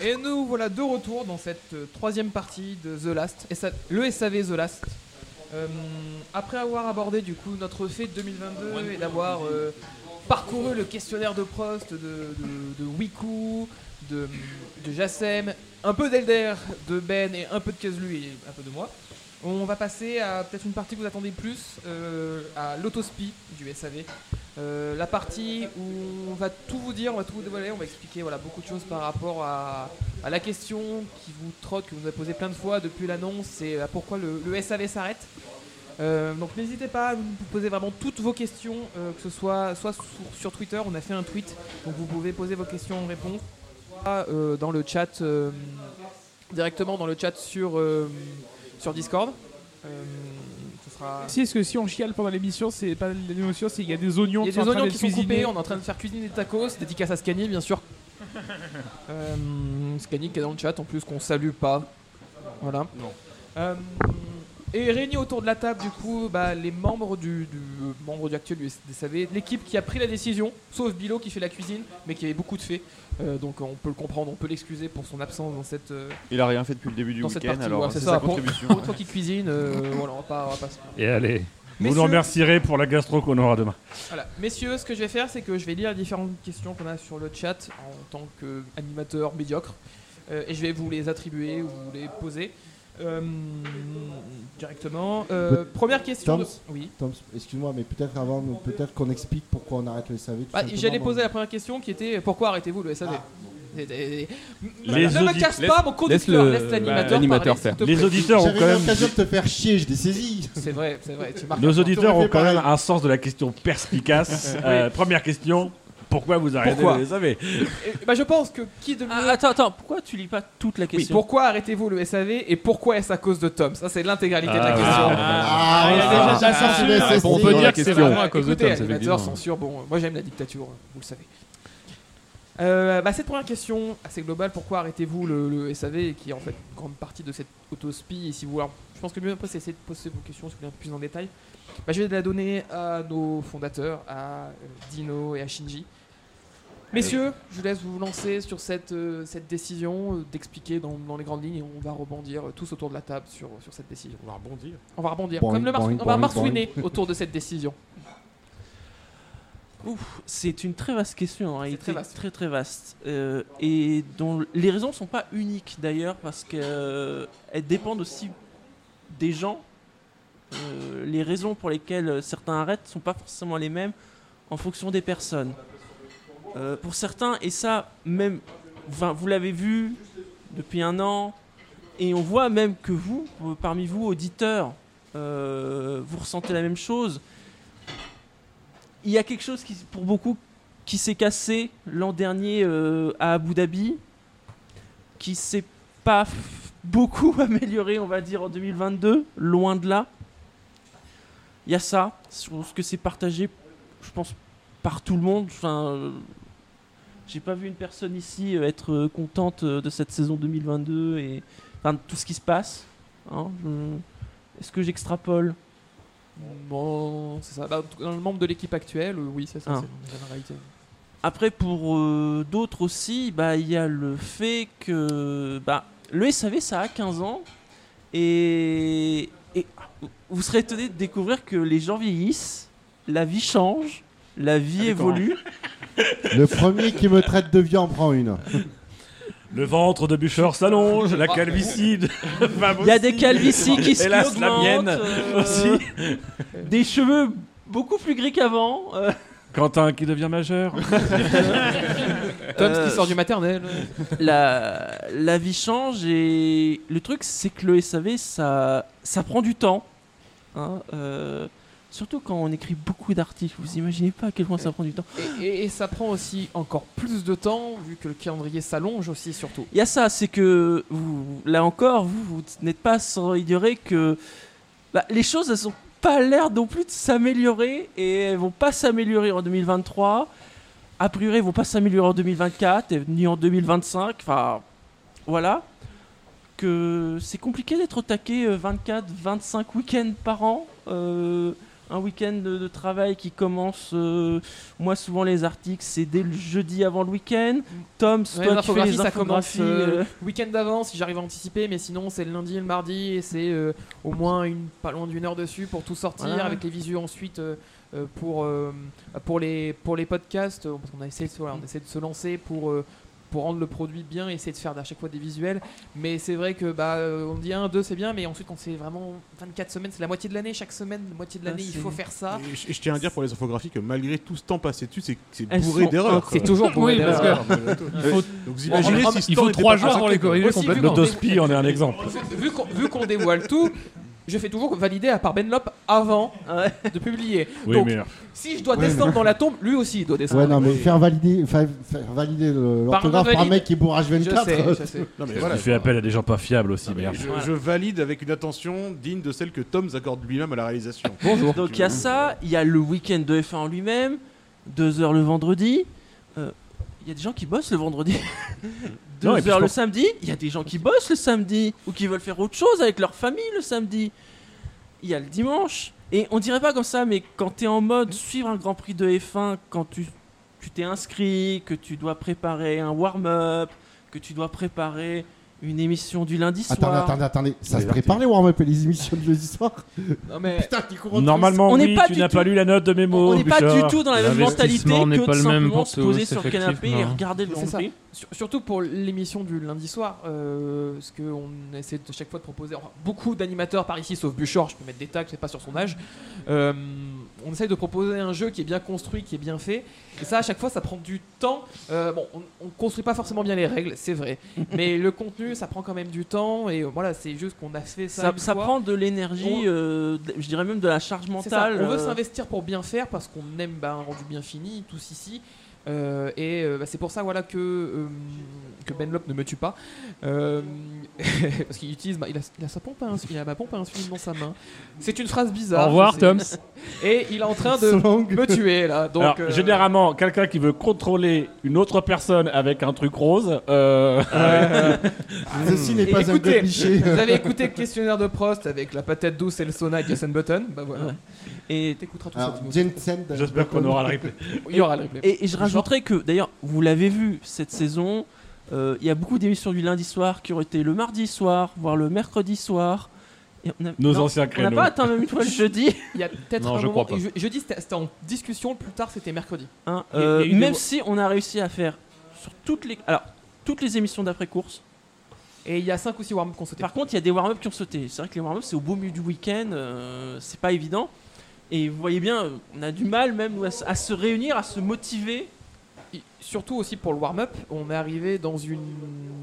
Et nous voilà de retour dans cette euh, troisième partie de The Last, le SAV The Last. Euh, après avoir abordé du coup notre fait de 2022 et d'avoir euh, parcouru le questionnaire de Prost, de, de, de Wiku, de, de Jassem, un peu d'Elder, de Ben et un peu de Kezlu et un peu de moi, on va passer à peut-être une partie que vous attendez plus, euh, à l'autospi du SAV. Euh, la partie où on va tout vous dire, on va tout vous dévoiler, on va expliquer beaucoup de choses par rapport à, la question qui vous trotte, que vous avez posée plein de fois depuis l'annonce, c'est à pourquoi le, SAV s'arrête. Euh, donc n'hésitez pas à nous poser vraiment toutes vos questions, euh, que ce soit soit sur, Twitter, on a fait un tweet, donc vous pouvez poser vos questions en réponse, soit euh, dans le chat, euh, directement dans le chat sur, euh, sur Discord. Euh, ce sera... Si, est-ce que si on chiale pendant l'émission, c'est pas l'émotion, c'est qu'il y a des oignons Il y qui a sont des en train oignons qui sont coupés, on est en train de faire cuisiner des tacos, dédicace à Scani bien sûr. Euh, Scani qui est dans le chat en plus qu'on salue pas. Voilà. Euh, et réunis autour de la table du coup bah, les membres du, du euh, membre du actuel du SAV, l'équipe qui a pris la décision, sauf Bilo qui fait la cuisine, mais qui avait beaucoup de fait. Euh, donc on peut le comprendre, on peut l'excuser pour son absence dans cette euh, Il a rien fait depuis le début du dans cette week-end, partie. alors Ouais, c'est c'est sa ça. Pour, contribution. pour toi qui cuisine, euh, voilà, on va pas, on va pas se- Et allez, vous Messieurs- nous remercierez pour la gastro qu'on aura demain. Voilà. Messieurs, ce que je vais faire, c'est que je vais lire les différentes questions qu'on a sur le chat en tant qu'animateur médiocre. Euh, et je vais vous les attribuer ou vous les poser euh, directement. Euh, première question. de- Tom, Oui. Tom, excuse-moi, mais peut-être avant, peut-être qu'on explique pourquoi on arrête le SAV. Bah, J'allais poser la première question qui était pourquoi arrêtez-vous le SAV Ah. Les Ne me casse laisse- pas mon conducteur, laisse le- laisse l'animateur l'animateur parler, faire. Les auditeurs ont quand même. l'occasion de te faire chier, je l'ai saisi. C'est vrai, c'est vrai. Tu marques Nos un point. auditeurs T'aurais ont fait quand même pareil. un sens de la question perspicace. Euh, Première question pourquoi vous arrêtez Pourquoi le SAV bah, je pense que qui de mieux Ah, attends, attends, pourquoi tu lis pas toute la Oui, question pourquoi arrêtez-vous le SAV et pourquoi est-ce à cause de Tom? Ça, c'est l'intégralité de la Ah, question. Ah, ah, ah, ah, Ah, on peut dire que c'est question. vraiment à cause de Tom, animateur, censure, bon, moi j'aime la dictature, vous le savez. Euh, bah, cette première question assez globale, pourquoi arrêtez-vous le, le SAV qui est en fait une grande partie de cette autospie et si vous, alors, je pense que le mieux après c'est essayer de poser vos questions si vous voulez un peu plus en détail. Bah, je vais la donner à nos fondateurs, à euh, Dino et à Shinji. Messieurs, je vous laisse vous lancer sur cette, euh, cette décision, euh, d'expliquer dans, dans les grandes lignes et on va rebondir euh, tous autour de la table sur, sur cette décision. On va rebondir. On va rebondir, Boing, comme le mars- boing, on va marsouiner autour de cette décision. Ouf, c'est une très vaste question en réalité, très vaste. très très vaste, Euh, et dont les raisons sont pas uniques d'ailleurs parce qu'elles dépendent aussi des gens. Euh, les raisons pour lesquelles certains arrêtent sont pas forcément les mêmes en fonction des personnes. Euh, pour certains, et ça même, vous l'avez vu depuis un an, et on voit même que vous, euh, parmi vous auditeurs, euh, vous ressentez la même chose il y a quelque chose qui, pour beaucoup qui s'est cassé l'an dernier à Abu Dhabi, qui s'est pas beaucoup amélioré, on va dire, en 2022, loin de là. Il y a ça, je pense que c'est partagé, je pense, par tout le monde. Enfin, j'ai pas vu une personne ici euh, être euh, contente euh, de cette saison 2022 et enfin, de tout ce qui se passe. hein. Je- Est-ce que j'extrapole? Bon, c'est ça. Bah, dans le membre de l'équipe actuelle, oui, c'est ça, Ah. c'est une généralité. Après, pour euh, d'autres aussi, bah, il y a le fait que bah, le SAV, ça a 15 ans. Et, et vous serez étonné de découvrir que les gens vieillissent, la vie change, la vie évolue. Le premier qui me traite de vieux en prend une. Le ventre de Bûcheur s'allonge, la calvitie va Il y a des calvities qui se Hélas, la mienne euh, aussi. Des cheveux beaucoup plus gris qu'avant. euh, Quentin qui devient majeur. Tom euh, qui sort du maternel. la, la vie change et le truc c'est que le SAV ça, ça prend du temps. hein, euh, Surtout quand on écrit beaucoup d'articles, vous imaginez pas à quel point ça prend du temps. Et, et- et ça prend aussi encore plus de temps, vu que le calendrier s'allonge aussi, surtout. Il y a ça, c'est que vous, là encore, vous, vous n'êtes pas sans ignorer que bah, les choses, elles ont pas l'air non plus de s'améliorer et elles vont pas s'améliorer en 2023. A priori, elles vont pas s'améliorer en 2024 et ni en 2025. Enfin, voilà. Que c'est compliqué d'être euh, 24, 25 week-ends par an. Euh, un week-end de, de travail qui commence. euh, moi, souvent, les articles, c'est dès le jeudi avant le week-end. Tom, Ouais, toi, les tu fais infographies, les ça commence infographies. euh, euh, week-end d'avance si j'arrive à anticiper, mais sinon c'est le lundi et le mardi et c'est euh, au moins une, pas loin d'une heure dessus pour tout sortir Voilà. avec les visuels ensuite pour, pour, les, pour les podcasts. Parce qu'on a essayé de, se- voilà, on essaie de se lancer pour, pour rendre le produit bien, essayer de faire à chaque fois des visuels. Mais c'est vrai que bah, euh, on dit 1, 2 c'est bien, mais ensuite quand c'est vraiment 24 semaines, c'est la moitié de l'année. Chaque semaine, la moitié de Ah, l'année, il faut faire ça. Et je, tiens à dire pour les infographies que malgré tout ce temps passé dessus, c'est c'est bourré sont d'erreurs. C'est toujours pour Oui, faut, Donc vous imaginez si il faut trois jours pour les corriger complètement. qu'on- L'Odospi en est un exemple. vu qu'on dévoile tout, je fais toujours valider à part Benlop avant Ouais. de publier. Oui, Donc, mais Si je dois Ouais, descendre dans la tombe, lui aussi il doit descendre. Ouais, non, mais faire valider, faire, faire valider le- Par l'orthographe par un mec qui Je H24. sais, je sais. Non, mais il voilà. fait appel à des gens pas fiables aussi, Non, mais merde. je, Voilà. je valide avec une attention digne de celle que Tom s'accorde lui-même à la réalisation. Bonjour. Donc il y a ça, il y a le week-end de F1 en lui-même, deux heures le vendredi. Euh, Il y a des gens qui bossent le vendredi. deux Non, heures le pense- samedi. Il y a des gens qui bossent le samedi ou qui veulent faire autre chose avec leur famille le samedi. Il y a le dimanche. Et on dirait pas comme ça, mais quand tu es en mode suivre un Grand Prix de F1, quand tu tu t'es inscrit, que tu dois préparer un warm-up, que tu dois préparer une émission du lundi soir. Attendez, attendez, attendez. Ça Les se prépare les warm-up et les émissions de jeudi soir Non mais Putain, tu cours Normalement, On n'est oui, pas tu du n'as pas lu la note de mes mots. On n'est pas du tout dans la même mentalité que de simplement pour se poser sur le canapé et regarder le Grand ça. Prix. Sur- surtout pour l'émission du lundi soir, euh, parce qu'on essaie de chaque fois de proposer enfin, beaucoup d'animateurs par ici, sauf Buchor, je peux mettre des tags, c'est pas sur son âge. Euh, on essaye de proposer un jeu qui est bien construit, qui est bien fait. Et ça, à chaque fois, ça prend du temps. Euh, bon, on, on construit pas forcément bien les règles, c'est vrai. mais le contenu, ça prend quand même du temps. Et voilà, c'est juste qu'on a fait ça. Ça, une ça fois. prend de l'énergie, On- euh, je dirais même de la charge mentale. On veut s'investir pour bien faire parce qu'on aime bah, un rendu bien fini, tous ici. Euh, et euh, bah, c'est pour ça voilà, que, que Benlop ne me tue pas. Euh, parce qu'il utilise. ma- il, a, il a sa pompe à insuline, il a ma pompe à insuline dans sa main. C'est une phrase bizarre. Au revoir. Tom. Et il est en train de me tuer là. Donc, Alors, euh, généralement, quelqu'un qui veut contrôler une autre personne avec un truc rose, euh, Ceci n'est pas un Écoutez, cliché. Vous avez écouté le questionnaire de Prost avec la patate douce et le sauna et Jason Button. Bah voilà. Ouais. Et, T'écouteras tout ça. Alors. Jensen. j'espère qu'on aura le replay. Il y aura le replay. et- et je rajouterais que, d'ailleurs, vous l'avez vu cette saison, il y a beaucoup d'émissions du lundi soir qui ont été le mardi soir, voire le mercredi soir. Et on a- Nos non, anciens On n'a créneaux. pas atteint même une fois le jeudi. Il y a peut-être Non, un je moment. crois pas. Je, jeudi, c'était c'était en discussion. Plus tard, c'était mercredi. hein. Euh, même si on a réussi à faire sur toutes les, alors, toutes les émissions d'après-course. Et il y a 5 ou 6 warm qu'on sautait. Par contre, il y a des warm-up qui ont sauté. C'est vrai que les warm-up, c'est au beau milieu du week-end, euh, c'est pas évident. Et vous voyez bien, euh, on a du mal même à se réunir, à se motiver. Surtout aussi pour le warm-up, on est arrivé dans une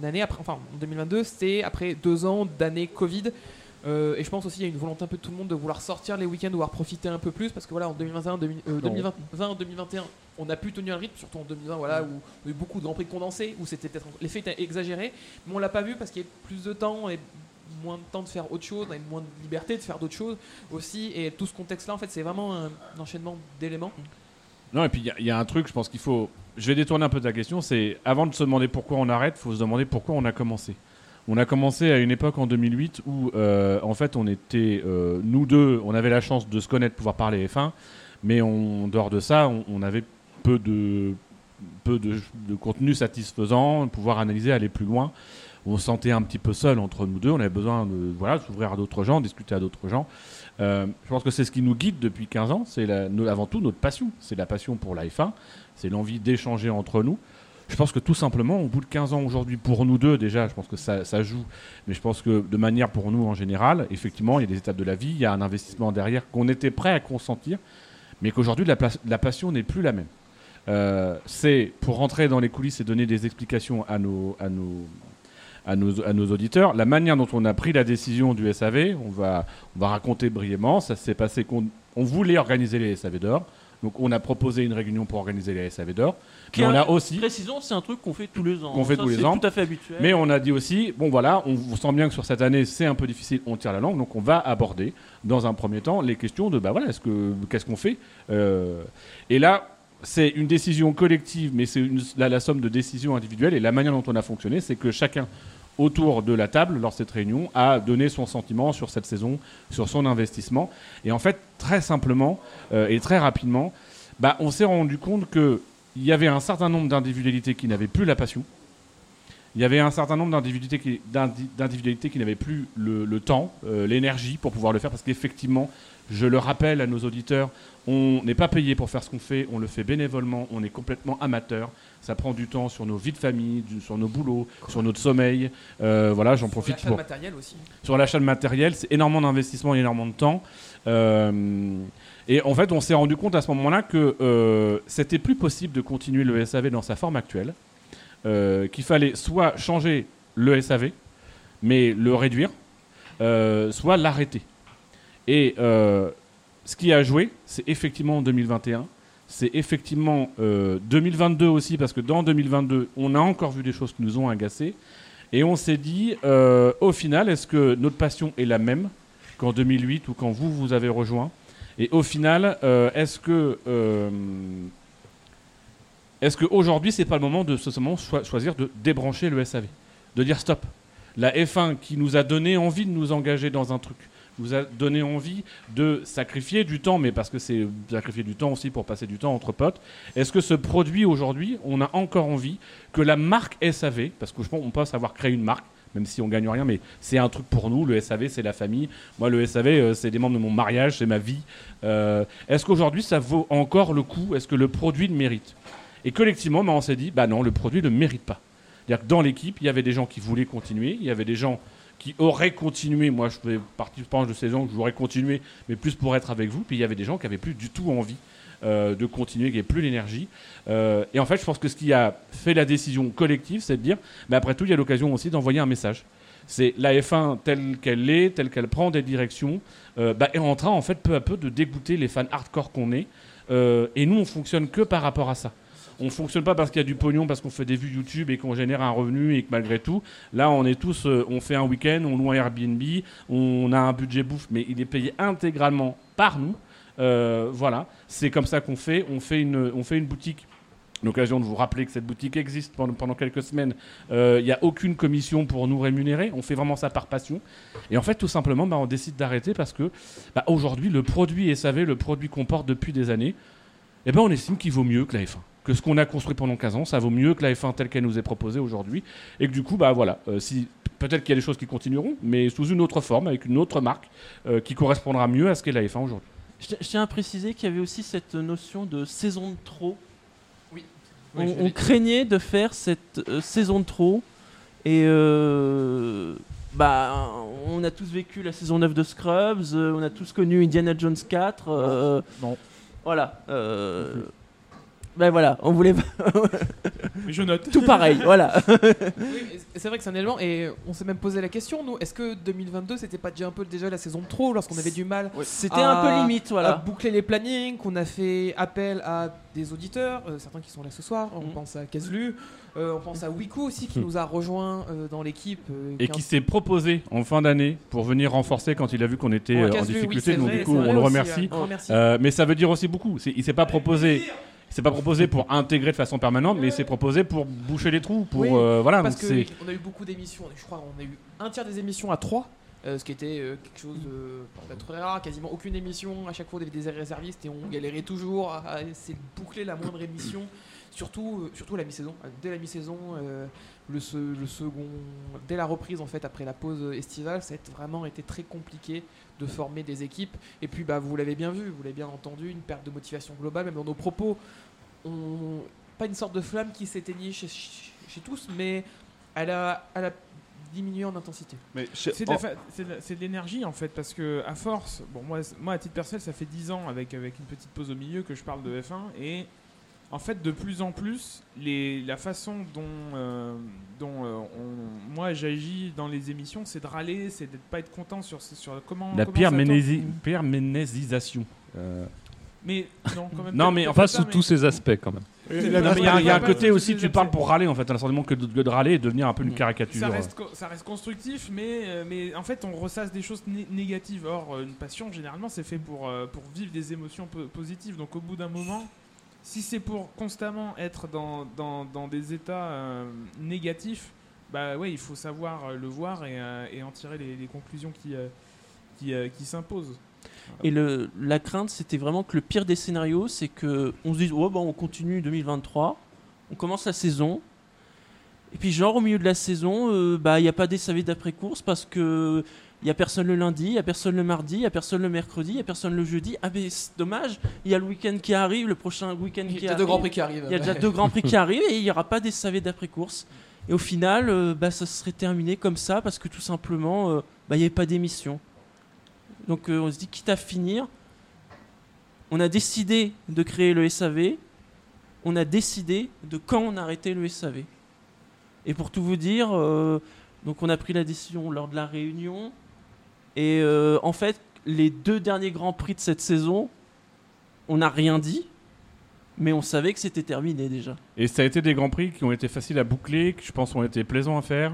année après, enfin en 2022, c'était après deux ans d'année Covid. Euh, et je pense aussi qu'il y a une volonté un peu de tout le monde de vouloir sortir les week-ends, de vouloir profiter un peu plus, parce que voilà, en 2021, 2000, euh, 2020, 2021, on a pu tenir le rythme, surtout en 2020, voilà, où on a eu beaucoup de grands prix condensés, où c'était peut-être l'effet était exagéré, mais on l'a pas vu parce qu'il y a plus de temps et moins de temps de faire autre chose, on a moins de liberté de faire d'autres choses aussi, et tout ce contexte-là, en fait, c'est vraiment un, un enchaînement d'éléments. Non, et puis il y il y, a un truc, je pense qu'il faut. Je vais détourner un peu ta question. C'est avant de se demander pourquoi on arrête, faut se demander pourquoi on a commencé. On a commencé à une époque en 2008 où, euh, en fait, on était, euh, nous deux, on avait la chance de se connaître, pouvoir parler F1, mais en dehors de ça, on, avait peu de, peu de, de contenu satisfaisant, pouvoir analyser, aller plus loin. On se sentait un petit peu seul entre nous deux. On avait besoin de voilà, s'ouvrir à d'autres gens, discuter à d'autres gens. Euh, je pense que c'est ce qui nous guide depuis 15 ans. C'est avant tout notre passion. C'est la passion pour la F1. C'est l'envie d'échanger entre nous. Je pense que tout simplement, au bout de 15 ans aujourd'hui, pour nous deux, déjà, je pense que ça, joue. Mais je pense que de manière pour nous en général, effectivement, il y a des étapes de la vie, il y a un investissement derrière qu'on était prêt à consentir, mais qu'aujourd'hui, la, passion n'est plus la même. Euh, c'est pour rentrer dans les coulisses et donner des explications à nos, auditeurs. La manière dont on a pris la décision du SAV, on va, on va raconter brièvement. Ça s'est passé qu'on on voulait organiser les SAV d'or. Donc on a proposé une réunion pour organiser les SAV d'or. Mais on a aussi Précisons, c'est un truc qu'on fait tous les ans. Qu'on fait Ça, tous les ans. tout à fait habituel. Mais on a dit aussi, bon voilà, on sent bien que sur cette année c'est un peu difficile, on tire la langue, donc on va aborder dans un premier temps les questions de bah voilà, est-ce que qu'est-ce qu'on fait Euh, Et là, c'est une décision collective, mais c'est la somme de décisions individuelles. Et la manière dont on a fonctionné, c'est que chacun autour de la table, lors de cette réunion, a donné son sentiment sur cette saison, sur son investissement. Et en fait, très simplement euh, et très rapidement, bah, on s'est rendu compte que il y avait un certain nombre d'individualités qui n'avaient plus la passion. Il y avait un certain nombre d'individualités qui, qui n'avaient plus le, le temps, euh, l'énergie pour pouvoir le faire, parce qu'effectivement, je le rappelle à nos auditeurs, on n'est pas payé pour faire ce qu'on fait, on le fait bénévolement, on est complètement amateur. Ça prend du temps sur nos vies de famille, du- sur nos boulots, sur notre sommeil. Euh, voilà, j'en Sur profite l'achat pour de matériel aussi. sur l'achat de matériel, c'est énormément d'investissement et énormément de temps. Euh, et en fait, on s'est rendu compte à ce moment-là que euh, c'était plus possible de continuer le SAV dans sa forme actuelle, qu'il fallait soit changer le SAV, mais le réduire, soit l'arrêter. Et euh, ce qui a joué, c'est effectivement 2021. C'est effectivement euh, 2022 aussi, parce que dans 2022, on a encore vu des choses qui nous ont agacés. Et on s'est dit, euh, au final, est-ce que notre passion est la même qu'en 2008 ou quand vous, vous avez rejoint? Et au final, euh, est-ce que... euh, est-ce qu'aujourd'hui, c'est pas le moment de ce moment choi- choisir de débrancher le SAV De dire stop. La F1 qui nous a donné envie de nous engager dans un truc, nous a donné envie de sacrifier du temps, mais parce que c'est sacrifier du temps aussi pour passer du temps entre potes. Est-ce que ce produit aujourd'hui, on a encore envie que la marque SAV, parce que je pense qu'on peut savoir créer une marque, même si on gagne rien, mais c'est un truc pour nous. Le SAV, c'est la famille. Moi, le SAV, euh, c'est des membres de mon mariage, c'est ma vie. Euh, Est-ce qu'aujourd'hui, ça vaut encore le coup? Est-ce que le produit le mérite? Et collectivement, bah, on s'est dit, bah non, le produit ne mérite pas. C'est-à-dire que dans l'équipe, il y avait des gens qui voulaient continuer, il y avait des gens qui auraient continué. Moi, je fais partie, de ces gens que j'aurais continué, mais plus pour être avec vous. Puis il y avait des gens qui avaient plus du tout envie euh, de continuer, qui n'avaient plus l'énergie. Euh, et en fait, je pense que ce qui a fait la décision collective, c'est de dire, mais après tout, il y a l'occasion aussi d'envoyer un message. C'est la F1 telle qu'elle est, telle qu'elle prend des directions, euh, bah, est en train, en fait, peu à peu, de dégoûter les fans hardcore qu'on est. Et nous, on fonctionne que par rapport à ça. On fonctionne pas parce qu'il y a du pognon, parce qu'on fait des vues YouTube et qu'on génère un revenu et que malgré tout, là, on est tous, euh, on fait un week-end, on loue un Airbnb, on a un budget bouffe, mais il est payé intégralement par nous. Euh, voilà, c'est comme ça qu'on fait. On fait une, on fait une boutique. L'occasion de vous rappeler que cette boutique existe pendant, quelques semaines. Euh, Il n'y a aucune commission pour nous rémunérer. On fait vraiment ça par passion. Et en fait, tout simplement, bah, on décide d'arrêter parce que bah, aujourd'hui, le produit SAV, le produit qu'on porte depuis des années, eh ben, on estime qu'il vaut mieux que la F1. Que ce qu'on a construit pendant 15 ans, ça vaut mieux que la F1 telle qu'elle nous est proposée aujourd'hui. Et que du coup, bah voilà, euh, si, peut-être qu'il y a des choses qui continueront, mais sous une autre forme, avec une autre marque, euh, qui correspondra mieux à ce qu'est la F1 aujourd'hui. Je ti- je tiens à préciser qu'il y avait aussi cette notion de saison de trop. Oui, on, craignait de faire cette euh, saison de trop. Et euh, bah, on a tous vécu la saison 9 de Scrubs, euh, on a tous connu Indiana Jones 4. euh, Non. Voilà. euh, ben voilà, on voulait Mais je note. tout pareil. voilà. Oui, c'est vrai que c'est un élément et on s'est même posé la question nous est-ce que 2022 c'était pas déjà un peu déjà la saison de trop lorsqu'on avait du mal C'était un peu à- limite, à voilà. boucler les plannings qu'on a fait appel à des auditeurs euh, certains qui sont là ce soir on Mhm. pense à Kazlu euh, on pense à Wiku aussi qui nous a rejoint euh, dans l'équipe euh, Et qui s'est proposé en fin d'année pour venir renforcer quand il a vu qu'on était Ouais, euh, en Kazlu, difficulté. donc vrai, du coup, on le remercie. Euh, mais ça veut dire aussi beaucoup. Il s'est pas proposé. Il s'est pas proposé pour intégrer de façon permanente, mais il s'est proposé pour boucher les trous, pour Oui, euh, voilà. Parce donc que c'est on a eu beaucoup d'émissions, je crois on a eu un tiers des émissions à 3 ce qui était euh, quelque chose de très rare, quasiment aucune émission, à chaque fois on avait des réservistes et on galérait toujours à, à essayer de boucler la moindre émission, surtout, euh, surtout la mi-saison. Euh, Dès la mi-saison, euh, le, se- le second, dès la reprise en fait après la pause estivale, ça a vraiment été très compliqué de former des équipes. Et puis bah, vous l'avez bien vu, vous l'avez bien entendu, une perte de motivation globale, même dans nos propos. On, pas une sorte de flamme qui s'éteignit chez, chez- chez tous, mais elle a, elle a diminué en intensité. C'est de la fa- c'est de la- c'est de l'énergie en fait parce que à force, bon moi, moi à titre personnel ça fait 10 ans avec, avec une petite pause au milieu que je parle de F1 et en fait de plus en plus les, la façon dont, euh, dont euh, on- moi j'agis dans les émissions c'est de râler, c'est de pas être content sur, sur comment la comment perménési- perménésisation. Euh, Mais non, quand même. Non, mais pas en Pas ça, sous tous ces aspects quand même. il y a, il y a un côté aussi, tu parles pour râler en fait, à l'instant que de, de râler et devenir un peu une Mm. caricature. Ça reste, co- ça reste constructif, mais, mais en fait, on ressasse des choses né- négatives. Or, une passion, généralement, c'est fait pour, pour vivre des émotions po- positives. Donc, au bout d'un moment, si c'est pour constamment être dans, dans, dans des états euh, négatifs, bah ouais, il faut savoir euh, le voir et, euh, et en tirer les, conclusions qui, qui, qui s'imposent. Et le, la crainte, c'était vraiment que le pire des scénarios, c'est que on se dise, oh, bah, on continue 2023, on commence la saison, et puis genre au milieu de la saison, bah il n'y a pas des SAV d'après-course parce que il y a personne le lundi, il y a personne le mardi, il y a personne le mercredi, il y a personne le jeudi. Ah mais c'est dommage, il y a le week-end qui arrive, le prochain week-end Il qui y a arrive. deux grands prix qui arrivent. Il y a déjà deux grands prix qui arrivent et il n'y aura pas des SAV d'après-course. Et au final, euh, bah, ça serait terminé comme ça parce que tout simplement, euh, bah, il n'y avait pas d'émission. Donc euh, on se dit, quitte à finir, on a décidé de créer le SAV, on a décidé de quand on arrêtait le SAV. Et pour tout vous dire, donc on a pris la décision lors de la réunion. Et euh, en fait, les deux derniers grands prix de cette saison, on n'a rien dit, mais on savait que c'était terminé déjà. Et ça a été des grands prix qui ont été faciles à boucler, qui je pense ont été plaisants à faire.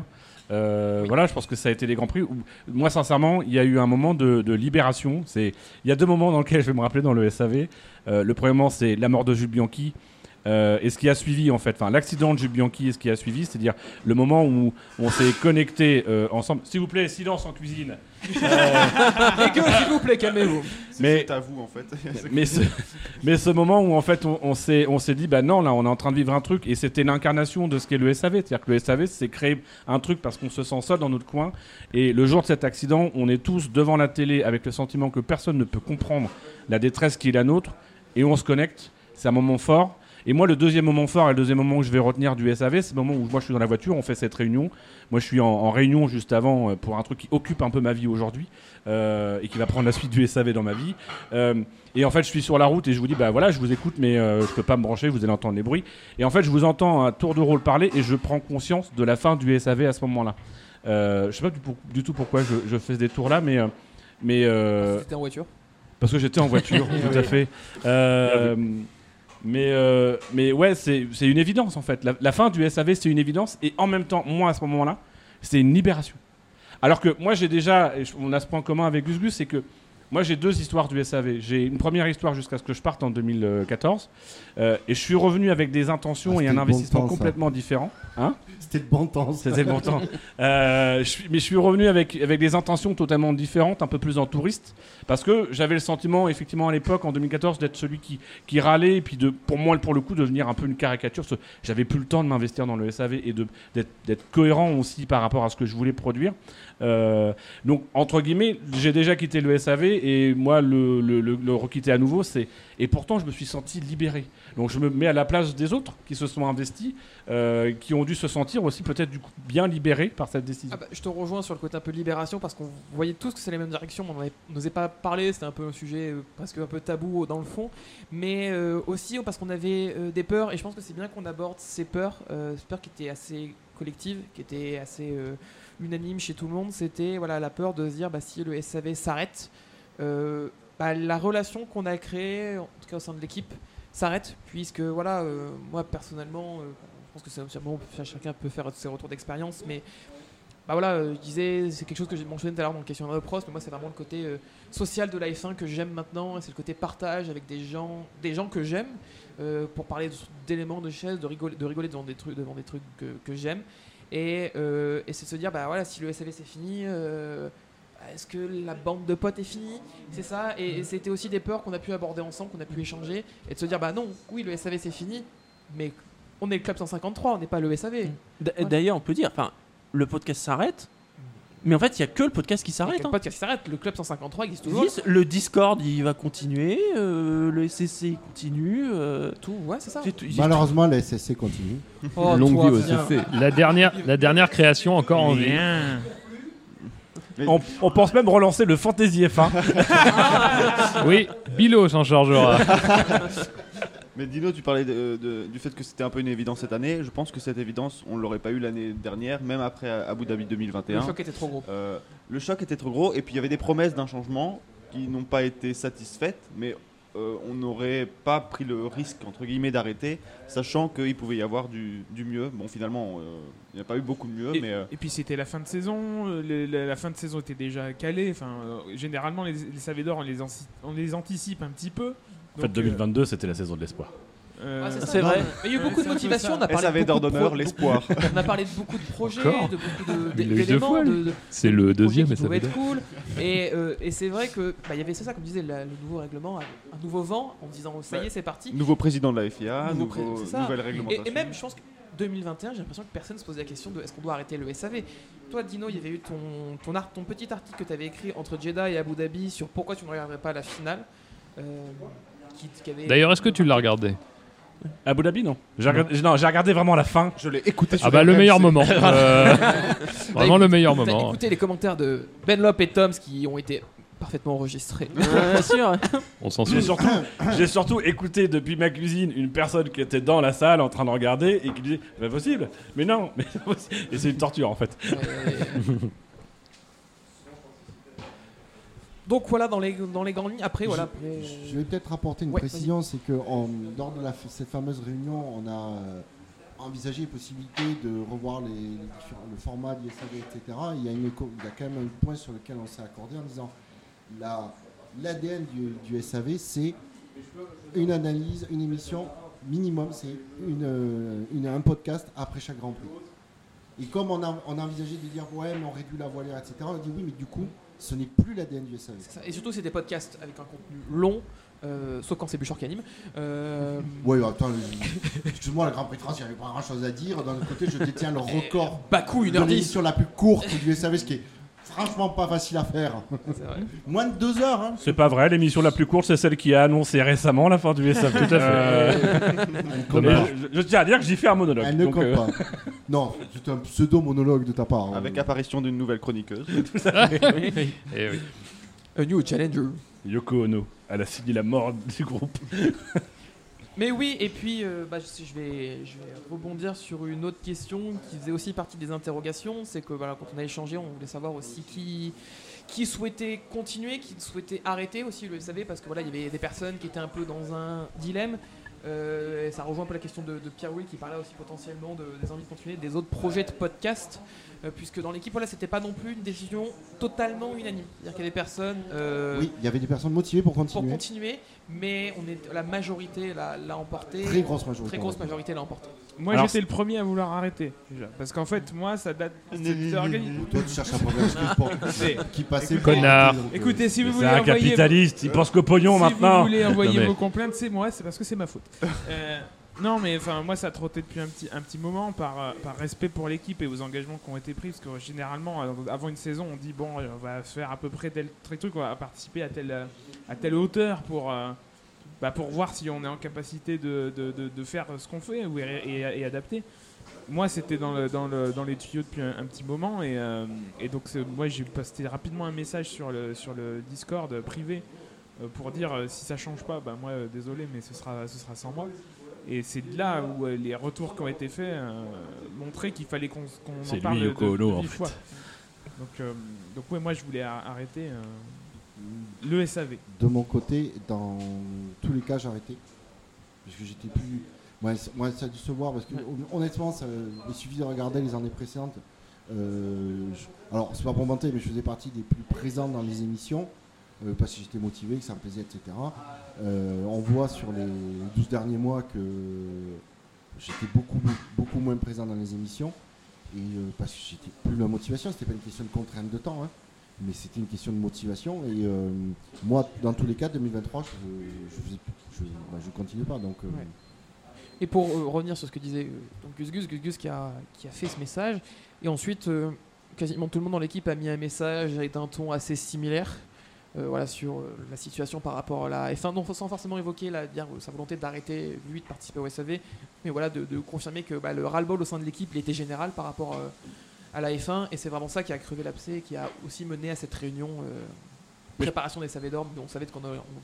Euh, Voilà, je pense que ça a été des grands prix. Où, moi, sincèrement, il y a eu un moment de, de libération. C'est, il y a deux moments dans lesquels je vais me rappeler dans le SAV. Euh, le premier moment, c'est la mort de Jules Bianchi. Euh, et ce qui a suivi en fait, enfin l'accident de Jules Bianchi et ce qui a suivi, c'est-à-dire le moment où on s'est connecté ensemble. S'il vous plaît, silence en cuisine. Et que, s'il vous plaît, calmez-vous. Mais- C'est à vous en fait. mais ce, mais ce moment où en fait on, on s'est on s'est dit bah non là on est en train de vivre un truc et c'était l'incarnation de ce qu'est le SAV c'est-à-dire que le SAV c'est créer un truc parce qu'on se sent seul dans notre coin et le jour de cet accident on est tous devant la télé avec le sentiment que personne ne peut comprendre la détresse qui est la nôtre et on se connecte c'est un moment fort et moi le deuxième moment fort et le deuxième moment que je vais retenir du SAV c'est le moment où moi je suis dans la voiture on fait cette réunion moi je suis en, en réunion juste avant euh, pour un truc qui occupe un peu ma vie aujourd'hui euh, et qui va prendre la suite du SAV dans ma vie euh, et en fait, je suis sur la route et je vous dis, bah voilà, je vous écoute, mais euh, je peux pas me brancher, vous allez entendre les bruits. Et en fait, je vous entends à tour de rôle parler et je prends conscience de la fin du SAV à ce moment-là. Je sais pas du, pour- du tout pourquoi je, je fais des tours là, mais, mais en voiture? parce que j'étais en voiture, tout à fait. Mais, euh, mais ouais, c'est une évidence en fait. La, fin du SAV, c'est une évidence. Et en même temps, moi, à ce moment-là, c'est une libération. Alors que moi, j'ai déjà, on a ce point commun avec Gus Gus, c'est que moi, j'ai deux histoires du SAV. J'ai une première histoire jusqu'à ce que je parte en 2014. euh, et je suis revenu avec des intentions Ah, et un bon investissement temps, ça. complètement différent. Hein C'était le bon temps. c'était le bon temps. Euh, je suis- mais je suis revenu avec, avec des intentions totalement différentes, un peu plus en touriste, parce que j'avais le sentiment, effectivement, à l'époque, en 2014, d'être celui qui, qui râlait, et puis de, pour moi, pour le coup, devenir un peu une caricature. J'avais plus le temps de m'investir dans le SAV et d'être cohérent aussi par rapport à ce que je voulais produire. Euh, donc, entre guillemets, j'ai déjà quitté le SAV, et moi, le, le, le- requitter à nouveau, c'est. Et pourtant, je me suis senti libéré. Donc, je me mets à la place des autres qui se sont investis, euh, qui ont dû se sentir aussi peut-être du coup bien libérés par cette décision. Ah bah, je te rejoins sur le côté un peu libération parce qu'on voyait tous que c'est les mêmes directions, mais on n'osait pas parler, c'était un peu un sujet euh, presque un peu tabou dans le fond, mais euh, aussi parce qu'on avait euh, des peurs et je pense que c'est bien qu'on aborde ces peurs, euh, ces peurs qui étaient assez collectives, qui étaient assez unanimes chez tout le monde, c'était voilà la peur de se dire bah, si le SAV s'arrête, euh, bah, la relation qu'on a créée, en tout cas au sein de l'équipe, s'arrête puisque voilà euh, moi personnellement euh, je pense que c'est chacun peut faire ses retours d'expérience mais bah voilà, je disais, c'est quelque chose que j'ai mentionné tout à l'heure dans le questionnaire de pros, mais moi c'est vraiment le côté social de la F1 que j'aime maintenant, c'est le côté partage avec des gens, des gens que j'aime, pour parler d'éléments de chaise, de rigoler, de devant des trucs, devant des trucs que j'aime, et, euh, et c'est se dire, bah voilà, si le SAV c'est fini, euh, est-ce que la bande de potes est finie? C'est ça, et, c'était aussi des peurs qu'on a pu aborder ensemble, qu'on a pu échanger, et de se dire, bah non, oui, le SAV c'est fini, mais on est le club 153, on n'est pas le SAV. D'ailleurs, on peut dire, enfin, le podcast s'arrête, mais en fait, il y a que le podcast qui s'arrête. quel hein. podcast s'arrête, le club 153 existe toujours. Le Discord, il va continuer, euh, le SCC il continue. euh, Tout, ouais, c'est ça. tout- Malheureusement, la SSC continue. Oh, Longue vie au viens. CC. La dernière, la dernière création encore en vie. On, on pense même relancer le Fantasy F1. Oui, Bilo s'en chargera. Mais Dino, tu parlais de- de- du fait que c'était un peu une évidence cette année. Je pense que cette évidence, on l'aurait pas eu l'année dernière, même après Abu Dhabi Le 2021. choc était trop gros. Euh, le choc était trop gros et puis il y avait des promesses d'un changement qui n'ont pas été satisfaites. Mais euh, on n'aurait pas pris le risque entre guillemets d'arrêter, sachant qu'il pouvait y avoir du, du mieux. Bon, finalement, euh, il n'y a pas eu beaucoup de mieux, Et, mais euh, et puis c'était la fin de saison, le- la, la fin de saison était déjà calée. Enfin, généralement les, les Savés d'Or on les, anci- on les anticipe un petit peu. En fait, Donc, 2022, c'était la saison de l'espoir. euh, Ah, c'est vrai. Mais il y a eu beaucoup Ouais, de motivation. On a parlé SAV de beaucoup de d'ordonneur, pro- l'espoir. On a parlé de beaucoup de projets, Encore de beaucoup d'éléments, fois, de, de- C'est le deuxième, mais ça veut être cool. Et, euh, et c'est vrai que bah, il y avait c'est ça, comme disait la- le nouveau règlement, un, nouveau vent en disant ça y est, c'est parti. nouveau président de la FIA, Nouveau nouveau, nouvelle Et, réglementation. et même, je pense que 2021, j'ai l'impression que personne se posait la question de est-ce qu'on doit arrêter le SAV. Toi, Dino, il y avait eu ton, ton, art, ton petit article que tu avais écrit entre Jeddah et Abu Dhabi sur pourquoi tu ne regarderais pas la finale. euh, qui, qui avait- D'ailleurs, est-ce que tu l'as regardé Abu Dhabi, non. J'ai regardé, non, j'ai regardé vraiment la fin. Je l'ai écouté sur Ah bah le meilleur moment. Euh, Vraiment le meilleur T'as moment. écouté les commentaires de Ben Lop et Toms qui ont été parfaitement enregistrés. Bien sûr. On s'en J'ai souvient. surtout, j'ai surtout écouté depuis ma cuisine une personne qui était dans la salle en train de regarder et qui disait C'est pas possible, mais non, mais. Et c'est une torture en fait. Donc voilà dans les, dans les grandes lignes. Après, voilà. Je vais peut-être apporter une Ouais, précision, c'est que en- lors de la, cette fameuse réunion, on a euh, envisagé la possibilité de revoir les, les différents- le format du SAV, etc. Il y, a une, co- il y a quand même un point sur lequel on s'est accordé en disant la- l'ADN du, du SAV, c'est une analyse, une émission minimum, c'est une, euh, une- un podcast après chaque Grand Prix. Et comme on a, on a envisagé de dire ouais, mais on réduit la voilure, etc., on a dit oui, mais du coup, ce n'est plus l'ADN du SAV. ça. Et surtout, c'est des podcasts avec un contenu long, euh, sauf quand c'est Bouchard qui anime. Euh, Ouais, attends, excuse-moi, le Grand Prix de France, il n'y avait pas grand chose à dire. D'un autre côté, je détiens le record Bakou, de 1h10. l'émission la plus courte du SAV, ce qui est franchement pas facile à faire. Vrai. Moins de deux heures, hein. C'est pas vrai, l'émission la plus courte, c'est celle qui a annoncé récemment la fin du SAV. Tout à Mais pas. je, je tiens à dire que j'y fais un monologue. Elle ne donc, compte euh, pas. Non, c'est un pseudo-monologue de ta part. hein. Avec apparition d'une nouvelle chroniqueuse. Eh oui. A new challenger. Yoko Ono, elle a signé la mort du groupe. Mais oui, et puis euh, bah, je, vais, rebondir sur une autre question qui faisait aussi partie des interrogations. C'est que voilà, quand on a échangé, on voulait savoir aussi qui, souhaitait continuer, qui souhaitait arrêter aussi le SAV, parce que voilà, il y avait des personnes qui étaient un peu dans un dilemme. Euh, et ça rejoint un peu la question de, Pierre Will qui parlait aussi potentiellement de- des envies de continuer, des autres projets de podcast, puisque dans l'équipe, voilà, c'était pas non plus une décision totalement unanime. C'est-à-dire qu'il y a des personnes. euh, Oui, il y avait des personnes motivées pour pour continuer. continuer, mais on est la majorité l'a, emporté. Très grosse majorité. Très grosse majorité l'a emporté. Moi j'étais le premier à vouloir arrêter déjà. Parce qu'en fait moi ça date. Toi, tu cherches un problème pour qui passait pour Connard. euh, Écoutez, si vous C'est voulez un envoyer. capitaliste, il pense qu'au pognon si maintenant. vous voulez envoyer vos complaintes, c'est moi, c'est parce que c'est ma faute. Non, mais enfin, moi, ça a trotté depuis un petit, un petit moment par, euh, par respect pour l'équipe et aux engagements qui ont été pris. Parce que généralement, euh, avant une saison, on dit bon, on va faire à peu près tel, truc, on va participer à telle, euh, à telle hauteur pour, bah, pour voir si on est en capacité de, de, de- faire ce qu'on fait et, et- adapter. Moi, c'était dans, le, dans, le, dans les tuyaux depuis un, petit moment et, et donc moi j'ai posté rapidement un message sur le, sur le Discord privé pour dire si ça change pas, bah moi désolé mais ce sera, ce sera sans moi. Et c'est de là où euh, les retours qui ont été faits euh, montraient qu'il fallait qu'on qu'on C'est en lui, parle de- Yoko de, Ono, en fait. voix. Donc, euh, donc ouais, moi je voulais a- arrêter euh, le SAV. De mon côté, dans tous les cas, j'ai arrêté. Parce que j'étais plus. Moi, c- moi, ça a dû se voir parce que hon- honnêtement, ça, il suffit de regarder les années précédentes. Euh, je- alors, c'est pas pour mentir, mais je faisais partie des plus présents dans les émissions euh, parce que j'étais motivé, que ça me plaisait, etc. Euh, on voit sur les 12 derniers mois que j'étais beaucoup, moins présent dans les émissions. Et euh, parce que j'étais plus la motivation, c'était pas une question de contrainte de temps, hein, mais c'était une question de motivation. Et moi, dans tous les cas, 2023, je, je, je, bah, continue pas. Donc. Et pour revenir sur ce que disait Gus Gus, qui a, qui a fait ce message, et ensuite quasiment tout le monde dans l'équipe a mis un message avec un ton assez similaire. Euh, voilà, sur euh, la situation par rapport à la F1, non, sans forcément évoquer la, dire, sa volonté d'arrêter lui de participer au SAV, mais voilà, de, de confirmer que bah, le ras-le-bol au sein de l'équipe il était général par rapport euh, à la F1, et c'est vraiment ça qui a crevé l'abcès et qui a aussi mené à cette réunion préparation des SAV d'or, on savait de, on-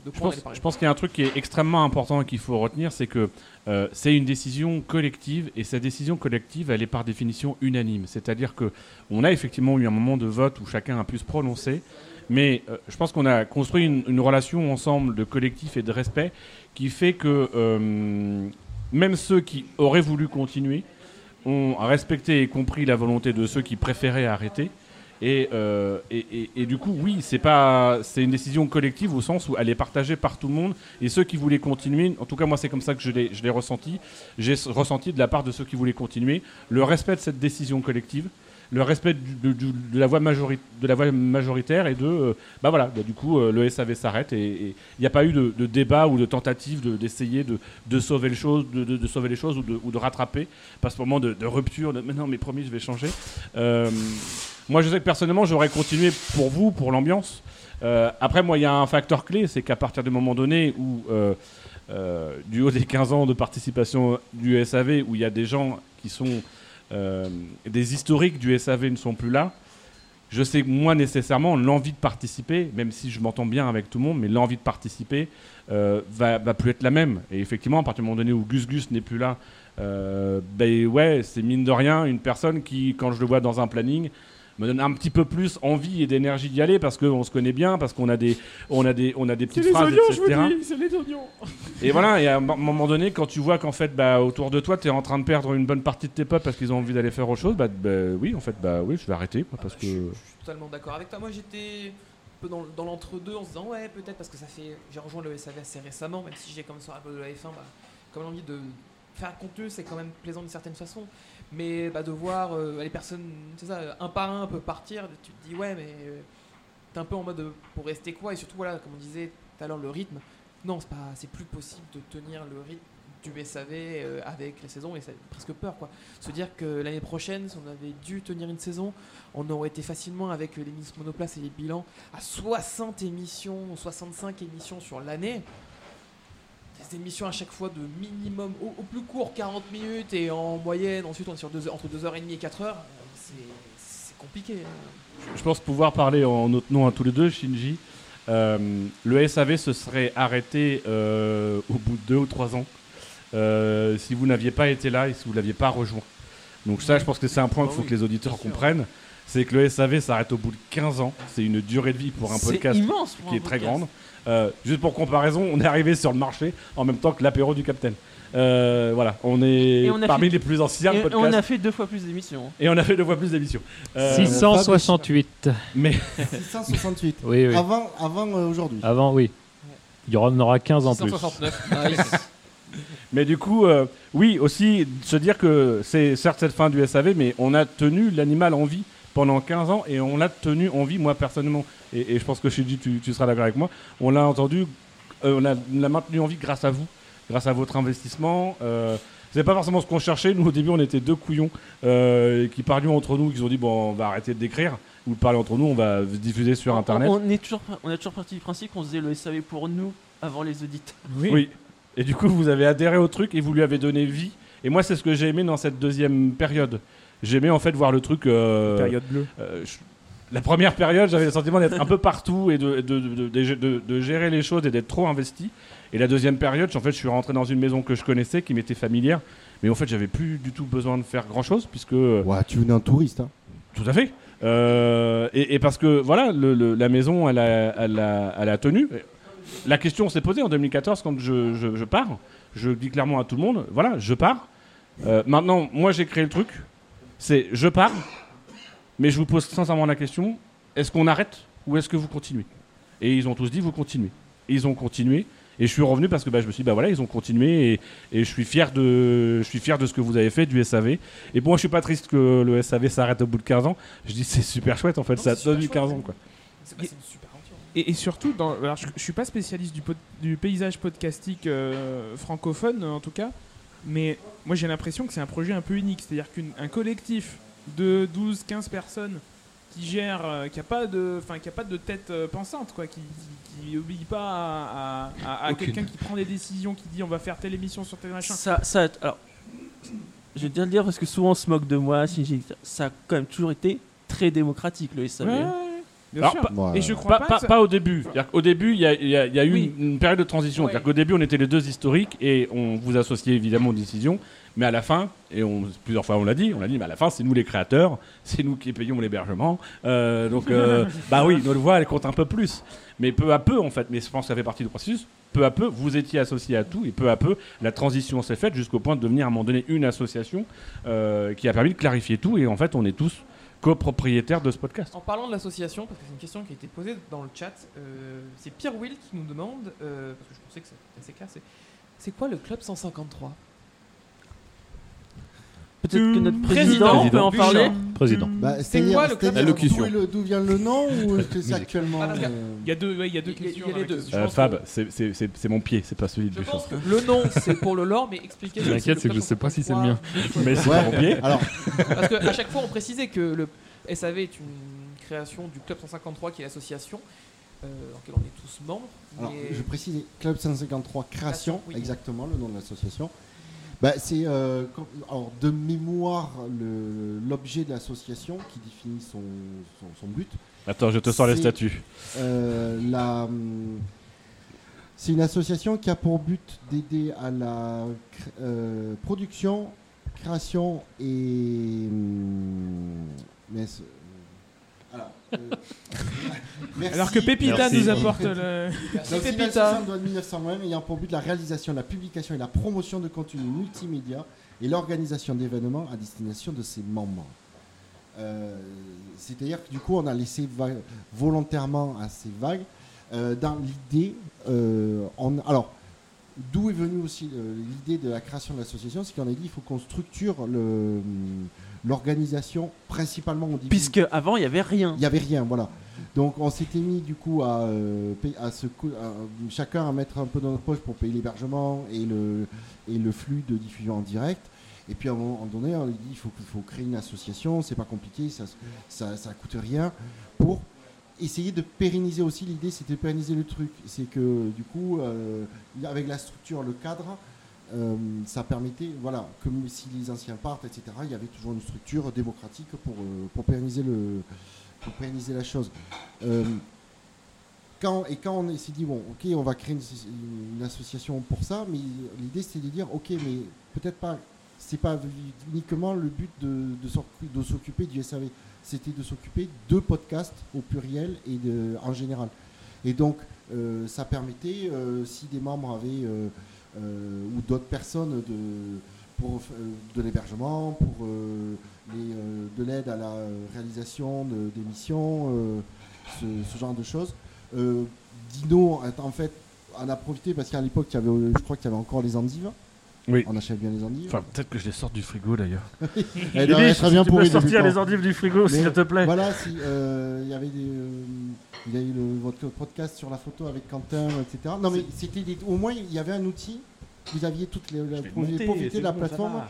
de Je pense, je qu'il y a un truc qui est extrêmement important et qu'il faut retenir, c'est que euh, c'est une décision collective et cette décision collective, elle est par définition unanime. C'est-à-dire que on a effectivement eu un moment de vote où chacun a pu se prononcer, Mais euh, je pense qu'on a construit une, relation ensemble de collectif et de respect qui fait que euh, même ceux qui auraient voulu continuer ont respecté et compris la volonté de ceux qui préféraient arrêter. Et, euh, et, et- du coup, oui, c'est pas, c'est une décision collective au sens où elle est partagée par tout le monde. Et ceux qui voulaient continuer, en tout cas moi c'est comme ça que je l'ai, je l'ai ressenti. J'ai ressenti de la part de ceux qui voulaient continuer le respect de cette décision collective, le respect de, la voix majoritaire et de, euh, bah voilà, bah du coup euh, le SAV s'arrête et il n'y a pas eu de, débat ou de tentative de- d'essayer de, sauver les choses, de, sauver les choses ou de, rattraper. Pas ce moment de, rupture, de mais non mais promis je vais changer. Euh, moi, je sais que personnellement, j'aurais continué pour vous, pour l'ambiance. Après, moi, il y a un facteur clé, c'est qu'à partir du moment donné où, du haut des 15 ans de participation du SAV, où il y a des gens qui sont des historiques du SAV ne sont plus là, je sais que moi, nécessairement, l'envie de participer, même si je m'entends bien avec tout le monde, mais l'envie de participer euh, va, va plus être la même. Et effectivement, à partir du moment donné où Gus Gus n'est plus là, euh, ben ouais, c'est mine de rien une personne qui, quand je le vois dans un planning, me donne un petit peu plus envie et d'énergie d'y aller parce qu'on se connaît bien, parce qu'on a des, on a des, on a des petites les phrases, oignons, je etc. vous dis, c'est les oignons. Et voilà, et à un mo- moment donné, quand tu vois qu'en fait, bah, autour de toi, tu es en train de perdre une bonne partie de tes potes parce qu'ils ont envie d'aller faire autre chose, bah, bah, oui, en fait, bah oui, je vais arrêter quoi, parce Je, suis- que. je suis totalement d'accord avec toi. Moi, j'étais un peu dans, dans l'entre-deux en se disant ouais, peut-être parce que ça fait. J'ai rejoint le SAV assez récemment, même si j'ai comme sur un peu de la F1, bah, comme envie de faire un contenu, c'est quand même plaisant d'une certaine façon. Mais bah, de voir euh, les personnes, ça, un par un, un peu partir, tu te dis ouais, mais euh, t'es un peu en mode euh, pour rester quoi? Et surtout, voilà, comme on disait tout à l'heure, le rythme. Non, c'est pas, c'est plus possible de tenir le rythme du SAV avec les saisons et ça presque peur quoi. Se dire que l'année prochaine, si on avait dû tenir une saison, on aurait été facilement avec les Miss Monoplace et les bilans à 60 émissions, 65 émissions sur l'année. Des émissions à chaque fois de minimum, au, au plus court 40 minutes et en moyenne, ensuite on est sur deux, heures- entre 2h30 et 4h. C'est c'est compliqué. hein. Je pense pouvoir parler en notre nom à tous les deux, Shinji. Euh, le SAV se serait arrêté euh, au bout de deux ou trois ans euh, si vous n'aviez pas été là et si vous l'aviez pas rejoint. Donc ça, je pense que c'est un point qu'il faut que les auditeurs comprennent. C'est que le SAV s'arrête au bout de 15 ans. C'est une durée de vie pour un podcast immense pour qui un est très podcast. grande. Euh, juste pour comparaison, on est arrivé sur le marché en même temps que l'apéro du Capitaine. Euh, voilà, on est on parmi fait- les plus anciens Et podcasts. on a fait deux fois plus d'émissions. Et on a fait deux fois plus d'émissions. Euh, 668. mais 668. Oui, oui. Avant, avant euh, aujourd'hui. Avant, oui. Il y en aura 15 en plus. 669. Nice. Mais du coup, euh, oui, aussi se dire que c'est certes cette fin du SAV, mais on a tenu l'animal en vie pendant 15 ans et on l'a tenu en vie, moi personnellement. Et, et je pense que Shinji, tu, tu seras d'accord avec moi. On l'a entendu, euh, on l'a maintenu en vie grâce à vous, grâce à votre investissement. Euh, c'est pas forcément ce qu'on cherchait. Nous, au début, on était deux couillons euh, qui parlions entre nous, qui ont dit bon, on va arrêter d'écrire ou de parler entre nous, on va diffuser sur On- Internet. On, est toujours, on a toujours parti du principe qu'on faisait le SAV pour nous avant les auditeurs. Oui. Et du coup, vous avez adhéré au truc et vous lui avez donné vie. Et moi, c'est ce que j'ai aimé dans cette deuxième période. J'ai aimé en fait voir le truc. euh, Période bleue. euh, je- La première période, j'avais le sentiment d'être un peu partout et de, de, de- de- de- de gérer les choses et d'être trop investi. Et la deuxième période, en fait, je suis rentré dans une maison que je connaissais, qui m'était familière. Mais en fait, j'avais plus du tout besoin de faire grand chose puisque. Ouais, tu venais en touriste. Hein. Tout à fait. Euh, et, et parce que voilà, le- le- la maison, elle a, elle, a, elle a tenu. La question s'est posée en 2014 quand je, je- je pars. Je dis clairement à tout le monde, voilà, je pars. Euh, maintenant, moi j'ai créé le truc. C'est je pars, mais je vous pose sincèrement la question est-ce qu'on arrête ou est-ce que vous continuez? Et ils ont tous dit vous continuez. Et ils ont continué. Et je suis revenu parce que bah, je me suis dit, bah voilà, ils ont continué et, et je suis fier de, je suis fier de ce que vous avez fait du SAV. Et pour moi, je suis pas triste que le SAV s'arrête au bout de 15 ans. Je dis, c'est super chouette en fait, Non, ça a c'est super tenu chouette, 15 ans quoi. C'est bah, super aventure. Et, et surtout, dans, alors je, je suis pas spécialiste du, pod- du paysage podcastique euh, francophone en tout cas, mais moi j'ai l'impression que c'est un projet un peu unique. C'est-à-dire qu'un collectif de 12-15 personnes qui gère, euh, qui a pas de, enfin qui a pas de tête euh, pensante quoi, qui, qui, qui obéit pas à, à- à- à Aucune. quelqu'un qui prend des décisions, qui dit on va faire telle émission sur tel machin. Ça, ça, alors, je vais bien le dire parce que souvent on se moque de moi, ça a quand même toujours été très démocratique le SAV. Ouais, ouais, ouais. Bien sûr. Et je crois Pas, pas, ça- au début. Qu'au début, il y a, il y a- il y a eu Oui. une, période de transition. Ouais. Qu'au début, on était les deux historiques et on vous associait évidemment aux décisions. Mais à la fin, et on, plusieurs fois on l'a dit, on l'a dit, mais à la fin, c'est nous les créateurs, c'est nous qui payons l'hébergement. Euh, donc, euh, bah oui, notre voix, elle compte un peu plus. Mais peu à peu, en fait, mais je pense que ça fait partie du processus, peu à peu, vous étiez associés à tout, et peu à peu, la transition s'est faite jusqu'au point de devenir à un moment donné une association euh, qui a permis de clarifier tout, et en fait, on est tous copropriétaires de ce podcast. En parlant de l'association, parce que c'est une question qui a été posée dans le chat, euh, c'est Pierre Will qui nous demande, euh, parce que je pensais que c'était assez clair, c'est quoi le club 153 Peut-être que notre Président, président, peut en parler. Président. Bah, C'est quoi le club c'est-à-dire Allocution. d'où est le- D'où vient le nom ou est-ce que c'est actuellement Ah, euh, Il y a deux, ouais, il y a deux Il y a- questions. il y a les deux. Euh, Fab, c'est- mon pied, c'est pas celui de Je pense que le nom c'est pour le lore, mais expliquez. Ce qui m'inquiète, c'est que je sais pas si c'est le mien. Mais c'est mon pied. Alors, Parce qu'à chaque fois, on précisait que le SAV est une création du Club 153, qui est l'association euh, dans laquelle on est tous membres. alors, je précise, Club 153 Création, Création, oui. exactement le nom de l'association. Bah, c'est euh, de mémoire le- l'objet de l'association qui définit son, son, son but. Attends, je te sors les statuts. Euh, la, c'est une association qui a pour but d'aider à la euh, production, création et. hum, mais merci. Alors que Pépita Merci. nous apporte le. Donc, Pépita. de loi de 1920 ayant pour but la réalisation, la publication et la promotion de contenus multimédia et l'organisation d'événements à destination de ses membres. Euh, C'est-à-dire que du coup, on a laissé volontairement assez vague euh, dans l'idée. euh, alors, d'où est venue aussi euh, l'idée de la création de l'association C'est qu'on a dit il faut qu'on structure le- l'organisation principalement au début. Puisque avant il y avait rien. Il n'y avait rien, voilà. Donc on s'était mis du coup à, euh, à chacun à mettre un peu dans notre poche pour payer l'hébergement et le, et le flux de diffusion en direct. Et puis à un moment donné, on a dit il faut, faut créer une association, c'est pas compliqué, ça, ça, ça coûte rien. Pour essayer de pérenniser aussi, l'idée c'était de pérenniser le truc. C'est que du coup, euh, avec la structure, le cadre, euh, ça permettait, voilà, que si les anciens partent, etc., il y avait toujours une structure démocratique pour, euh, pour pérenniser le, pérenniser la chose. Euh, quand, et quand on s'est dit, bon, ok, on va créer une, association pour ça, mais l'idée c'était de dire, ok, mais peut-être pas, c'est pas uniquement le but de, de s'occu- de s'occuper du SAV, c'était de s'occuper de podcasts au pluriel et en général. Et donc, ça permettait, si des membres avaient, ou d'autres personnes, de, pour euh, de l'hébergement, pour euh, les, euh, de l'aide à la réalisation de- d'émissions, euh, ce, ce genre de choses. Euh, Dino, en fait, en a profité parce qu'à l'époque, il y avait, je crois qu'il y avait encore les endives. Oui. On achète bien les endives. Enfin, peut-être que je les sors du frigo d'ailleurs. Elle doit être bien pourrie depuis le temps. endives du frigo, Mais te plaît. Voilà, si, euh, il y avait des, euh, il y a eu le, votre podcast sur la photo avec Quentin, etc. Non mais c'était au moins il y avait un outil. Vous aviez toutes les, pouviez profiter de la plateforme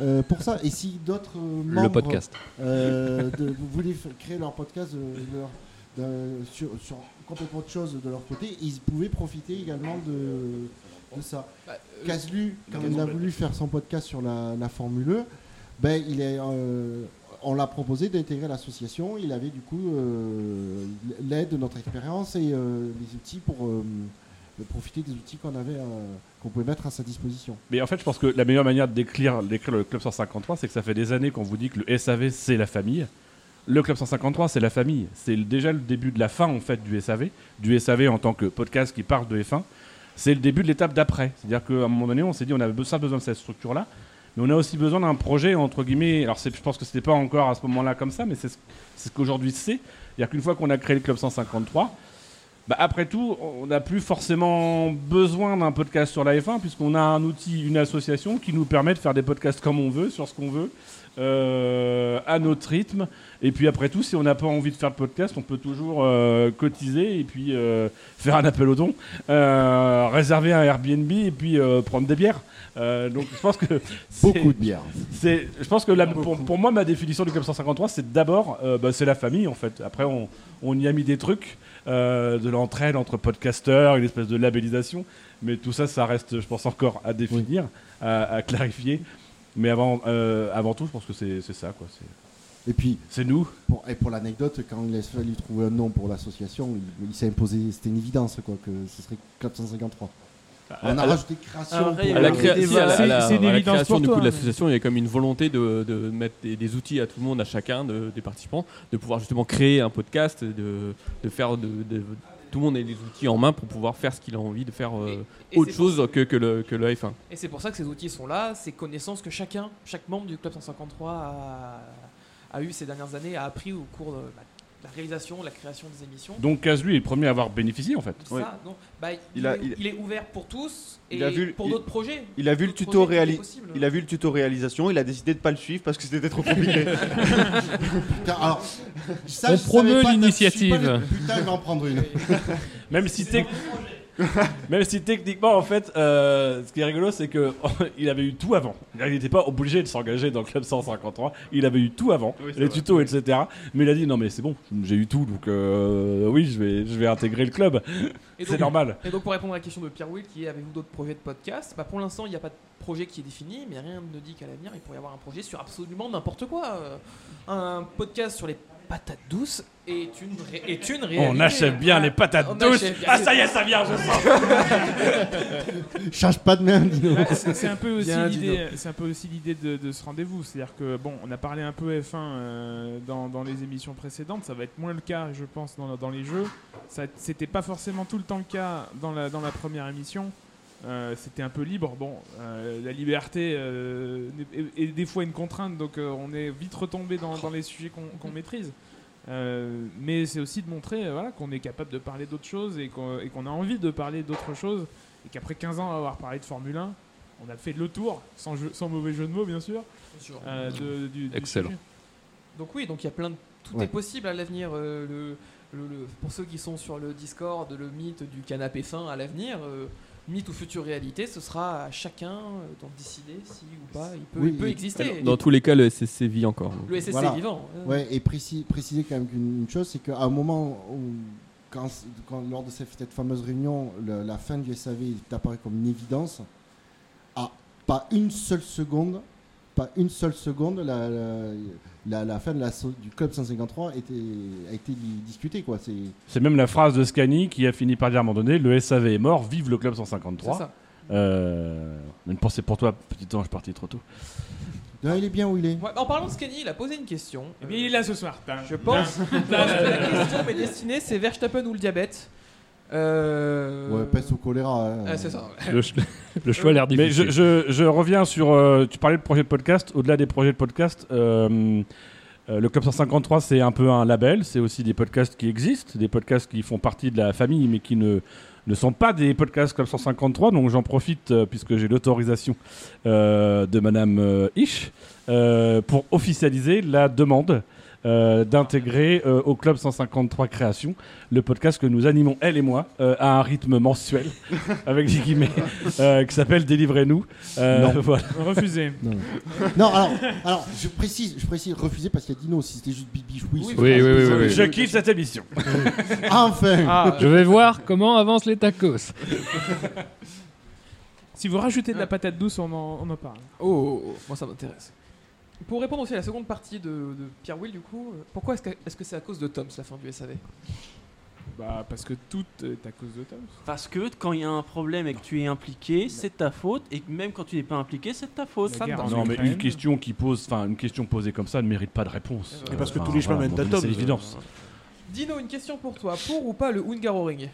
euh, pour ça. Et si d'autres euh, membres Le podcast. euh, de- voulaient créer leur podcast euh, leur- de- sur, sur complètement autre chose de leur côté, ils pouvaient profiter également de, de ça. Bah, euh, Caslu, quand il a voulu faire son podcast sur la, la Formule E, ben, il est, euh, on l'a proposé d'intégrer l'association. Il avait du coup euh, l'aide de notre expérience et euh, les outils pour euh, profiter des outils qu'on avait, qu'on pouvait mettre à sa disposition. Mais en fait, je pense que la meilleure manière décrire, le Club 153, c'est que ça fait des années qu'on vous dit que le SAV, c'est la famille. Le Club 153, c'est la famille. C'est déjà le début de la fin, en fait, du SAV. Du SAV en tant que podcast qui parle de F1. C'est le début de l'étape d'après. C'est-à-dire qu'à un moment donné, on s'est dit, on a besoin besoin de cette structure-là. On a aussi besoin d'un projet, entre guillemets. Alors, je pense que c'était pas encore à ce moment-là comme ça, mais c'est ce, ce qu'aujourd'hui c'est. C'est-à-dire qu'une fois qu'on a créé le Club 153, bah, après tout, on n'a plus forcément besoin d'un podcast sur la F1 puisqu'on a un outil, une association qui nous permet de faire des podcasts comme on veut, sur ce qu'on veut, euh, à notre rythme. Et puis après tout, si on n'a pas envie de faire de podcast, on peut toujours euh, cotiser et puis euh, faire un appel au don, réserver un Airbnb et puis prendre des bières. Euh, donc je pense que Beaucoup de bière. c'est, je pense que la- pour, pour moi, ma définition du Club 153, c'est d'abord, euh, bah, c'est la famille en fait. Après, on, on y a mis des trucs, euh, de l'entraide entre podcasteurs, une espèce de labellisation. Mais tout ça, ça reste, je pense, encore à définir, à, à clarifier. Mais avant, euh, avant tout, je pense que c'est, c'est ça. Quoi. C'est... Et puis, C'est nous. pour, et pour l'anecdote, quand il a fallu trouver un nom pour l'association, il, il s'est imposé, c'était une évidence quoi, que ce serait Club 153. On a à la- rajouté création. C'est- une à la évidence création du coup, de l'association, il y a comme une volonté de, de mettre des, des outils à tout le monde, à chacun de- des participants, de pouvoir justement créer un podcast, de, de faire de, tout le monde ait les outils en main pour pouvoir faire ce qu'il a envie de faire euh, Et autre pour- chose que, que, le, que le F1. Et c'est pour ça que ces outils sont là, ces connaissances que chacun, chaque membre du Club 153 a, a eu ces dernières années, a appris au cours de bah, la réalisation, la création des émissions. Donc Kaz, lui, est le premier à avoir bénéficié en fait. Ça, Oui. non. Bah, il, Il a- est, il- il est ouvert pour tous et Il a vu- pour d'autres projets. Il a vu le tuto. Il a vu le tuto réalisation, il a décidé de pas le suivre parce que c'était trop compliqué. Putain, alors, ça, On promeut l'initiative. Putain, je vais en prendre une. Même si, tec- Même si techniquement, en fait, euh, ce qui est rigolo, c'est que il avait eu tout avant. Il n'était pas obligé de s'engager dans le club 153. Il avait eu tout avant, Oui, les vrai. tutos, etc. Mais il a dit non, mais c'est bon, j'ai eu tout, donc euh, oui, je vais, je vais intégrer le club. C'est normal. Et donc pour répondre à la question de Pierre Will, qui est avez-vous d'autres projets de podcast? Bah, Pour l'instant, il n'y a pas de projet qui est défini, mais rien ne dit qu'à l'avenir, il pourrait y avoir un projet sur absolument n'importe quoi. Euh, Un podcast sur les patates douces est une, ré- est une réalité. On achève bien les patates On douces. achève bien Ah, les- ça y est, ça vient, je sens. Change pas de main, Dino. Bah, c'est c'est un peu aussi Bien, l'idée, c'est un peu aussi l'idée de, de ce rendez-vous, c'est-à-dire que bon, on a parlé un peu F1 euh, dans, dans les émissions précédentes, ça va être moins le cas, je pense, dans, dans les jeux. Ça, c'était pas forcément tout le temps le cas dans la dans la première émission. Euh, c'était un peu libre. Bon, euh, la liberté euh, est, est des fois une contrainte, donc euh, on est vite retombé dans, dans les sujets qu'on qu'on maîtrise. Euh, mais c'est aussi de montrer voilà, qu'on est capable de parler d'autres choses et qu'on et qu'on a envie de parler d'autres choses. Et qu'après 15 ans avoir parlé de Formule 1, on a fait le tour, sans, jeu- sans mauvais jeu de mots bien sûr. Euh, de- du, du Excellent. sujet. Donc oui, donc il y a plein de... Tout Ouais. est possible à l'avenir. euh, le, le- le- pour ceux qui sont sur le Discord, le mythe du canapé fin à l'avenir, euh, mythe ou future réalité, ce sera à chacun euh, d'en décider si ou pas il peut, Oui, il peut et- exister. Dans tous les cas, le SSC vit encore. donc. le SSC Voilà. est vivant. Ouais, et précis- préciser quand même qu'une une chose, c'est qu'à un moment où, quand, quand- lors de cette, cette fameuse réunion, le- la fin du SAV est apparue comme une évidence, à pas une seule seconde, pas une seule seconde, la, la, la- la fin de la, du club 153 était, a été di- discutée. Quoi. C'est, C'est même la phrase de Scani qui a fini par dire à un moment donné le SAV est mort, vive le club C'est 153. ça. Euh, une pensée pour toi, petit ange parti trop tôt. Non, il est bien où il est. Ouais, en parlant de Scanny, il a posé une question. Eh il est là ce soir. Je pense que la question m'est destinée, c'est Verstappen ou le diabète? Euh, Ouais, peste au choléra. hein. ah, c'est ça. Le, ch- le choix a l'air Mais difficile. je, je- je reviens sur. euh, tu parlais de projet de podcast. Au-delà des projets de podcast, euh, euh, le Club 153, c'est un peu un label. C'est aussi des podcasts qui existent, des podcasts qui font partie de la famille, mais qui ne, ne sont pas des podcasts Club 153. Donc j'en profite, puisque j'ai l'autorisation euh, de Madame euh, pour officialiser la demande. Euh, d'intégrer euh, au Club 153 Création le podcast que nous animons, elle et moi, euh, à un rythme mensuel, avec des guillemets, euh, qui s'appelle Délivrez-nous. Euh, Non. voilà. Refusé. Non, alors, alors je précise, je précise, refuser parce qu'il y a Dino, si c'était juste bibi oui. Oui, oui, oui, oui, oui. Je quitte cette émission. Enfin Ah, Je vais voir comment avancent les tacos. Si vous rajoutez de la patate douce, on en, on en parle. Oh, oh, oh, moi ça m'intéresse. Pour répondre aussi à la seconde partie de, de Pierre Will, du coup, euh, pourquoi est-ce que c'est à cause de Toms la fin du SAV Bah, parce que tout est à cause de Tom. Parce que quand il y a un problème et que tu es impliqué, c'est ta faute. Et même quand tu n'es pas impliqué, c'est ta faute. En Non, mais une question qui pose, enfin une question posée comme ça ne mérite pas de réponse. Et parce que tous les chemins mènent à Tom. C'est l'évidence. Dino, une question pour toi. Pour ou pas le Hungaroring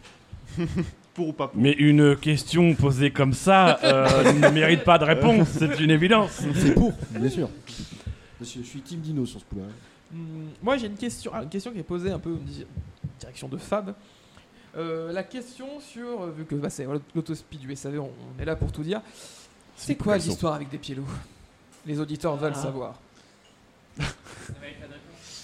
Pour ou pas pour Mais une question posée comme ça euh, ne mérite pas de réponse, c'est une évidence. C'est pour, bien sûr. Que je suis team Dino sur ce coup-là. Hmm, Moi, j'ai une question, ah, une question qui est posée un peu en di- direction de Fab. Euh, la question sur, euh, vu que bah, c'est l'autospeed du SAV, on, on est là pour tout dire. C'est quoi l'histoire avec des pieds Les auditeurs veulent Ah. savoir.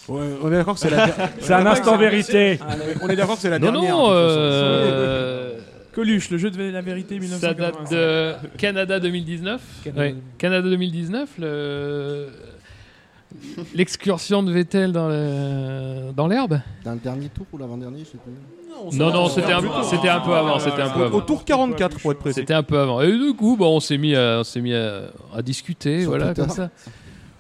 Ouais, on est d'accord que c'est la, der- C'est un instant vérité. on est d'accord que c'est la Non, dernière. non, façon. euh, Coluche, le jeu de la vérité ça date 1985. de Canada 2019. Canada Ouais, Canada 2019, le- l'excursion de Vettel dans le- dans l'herbe. Dans le dernier tour ou l'avant-dernier, je sais plus. Non, non, c'était un, c'était un peu avant. C'était un peu Au, avant. au tour 44 pour être précis. C'était un peu avant. Et du coup, bon, on s'est mis à, on s'est mis à, à discuter, Sur voilà, Twitter. comme ça.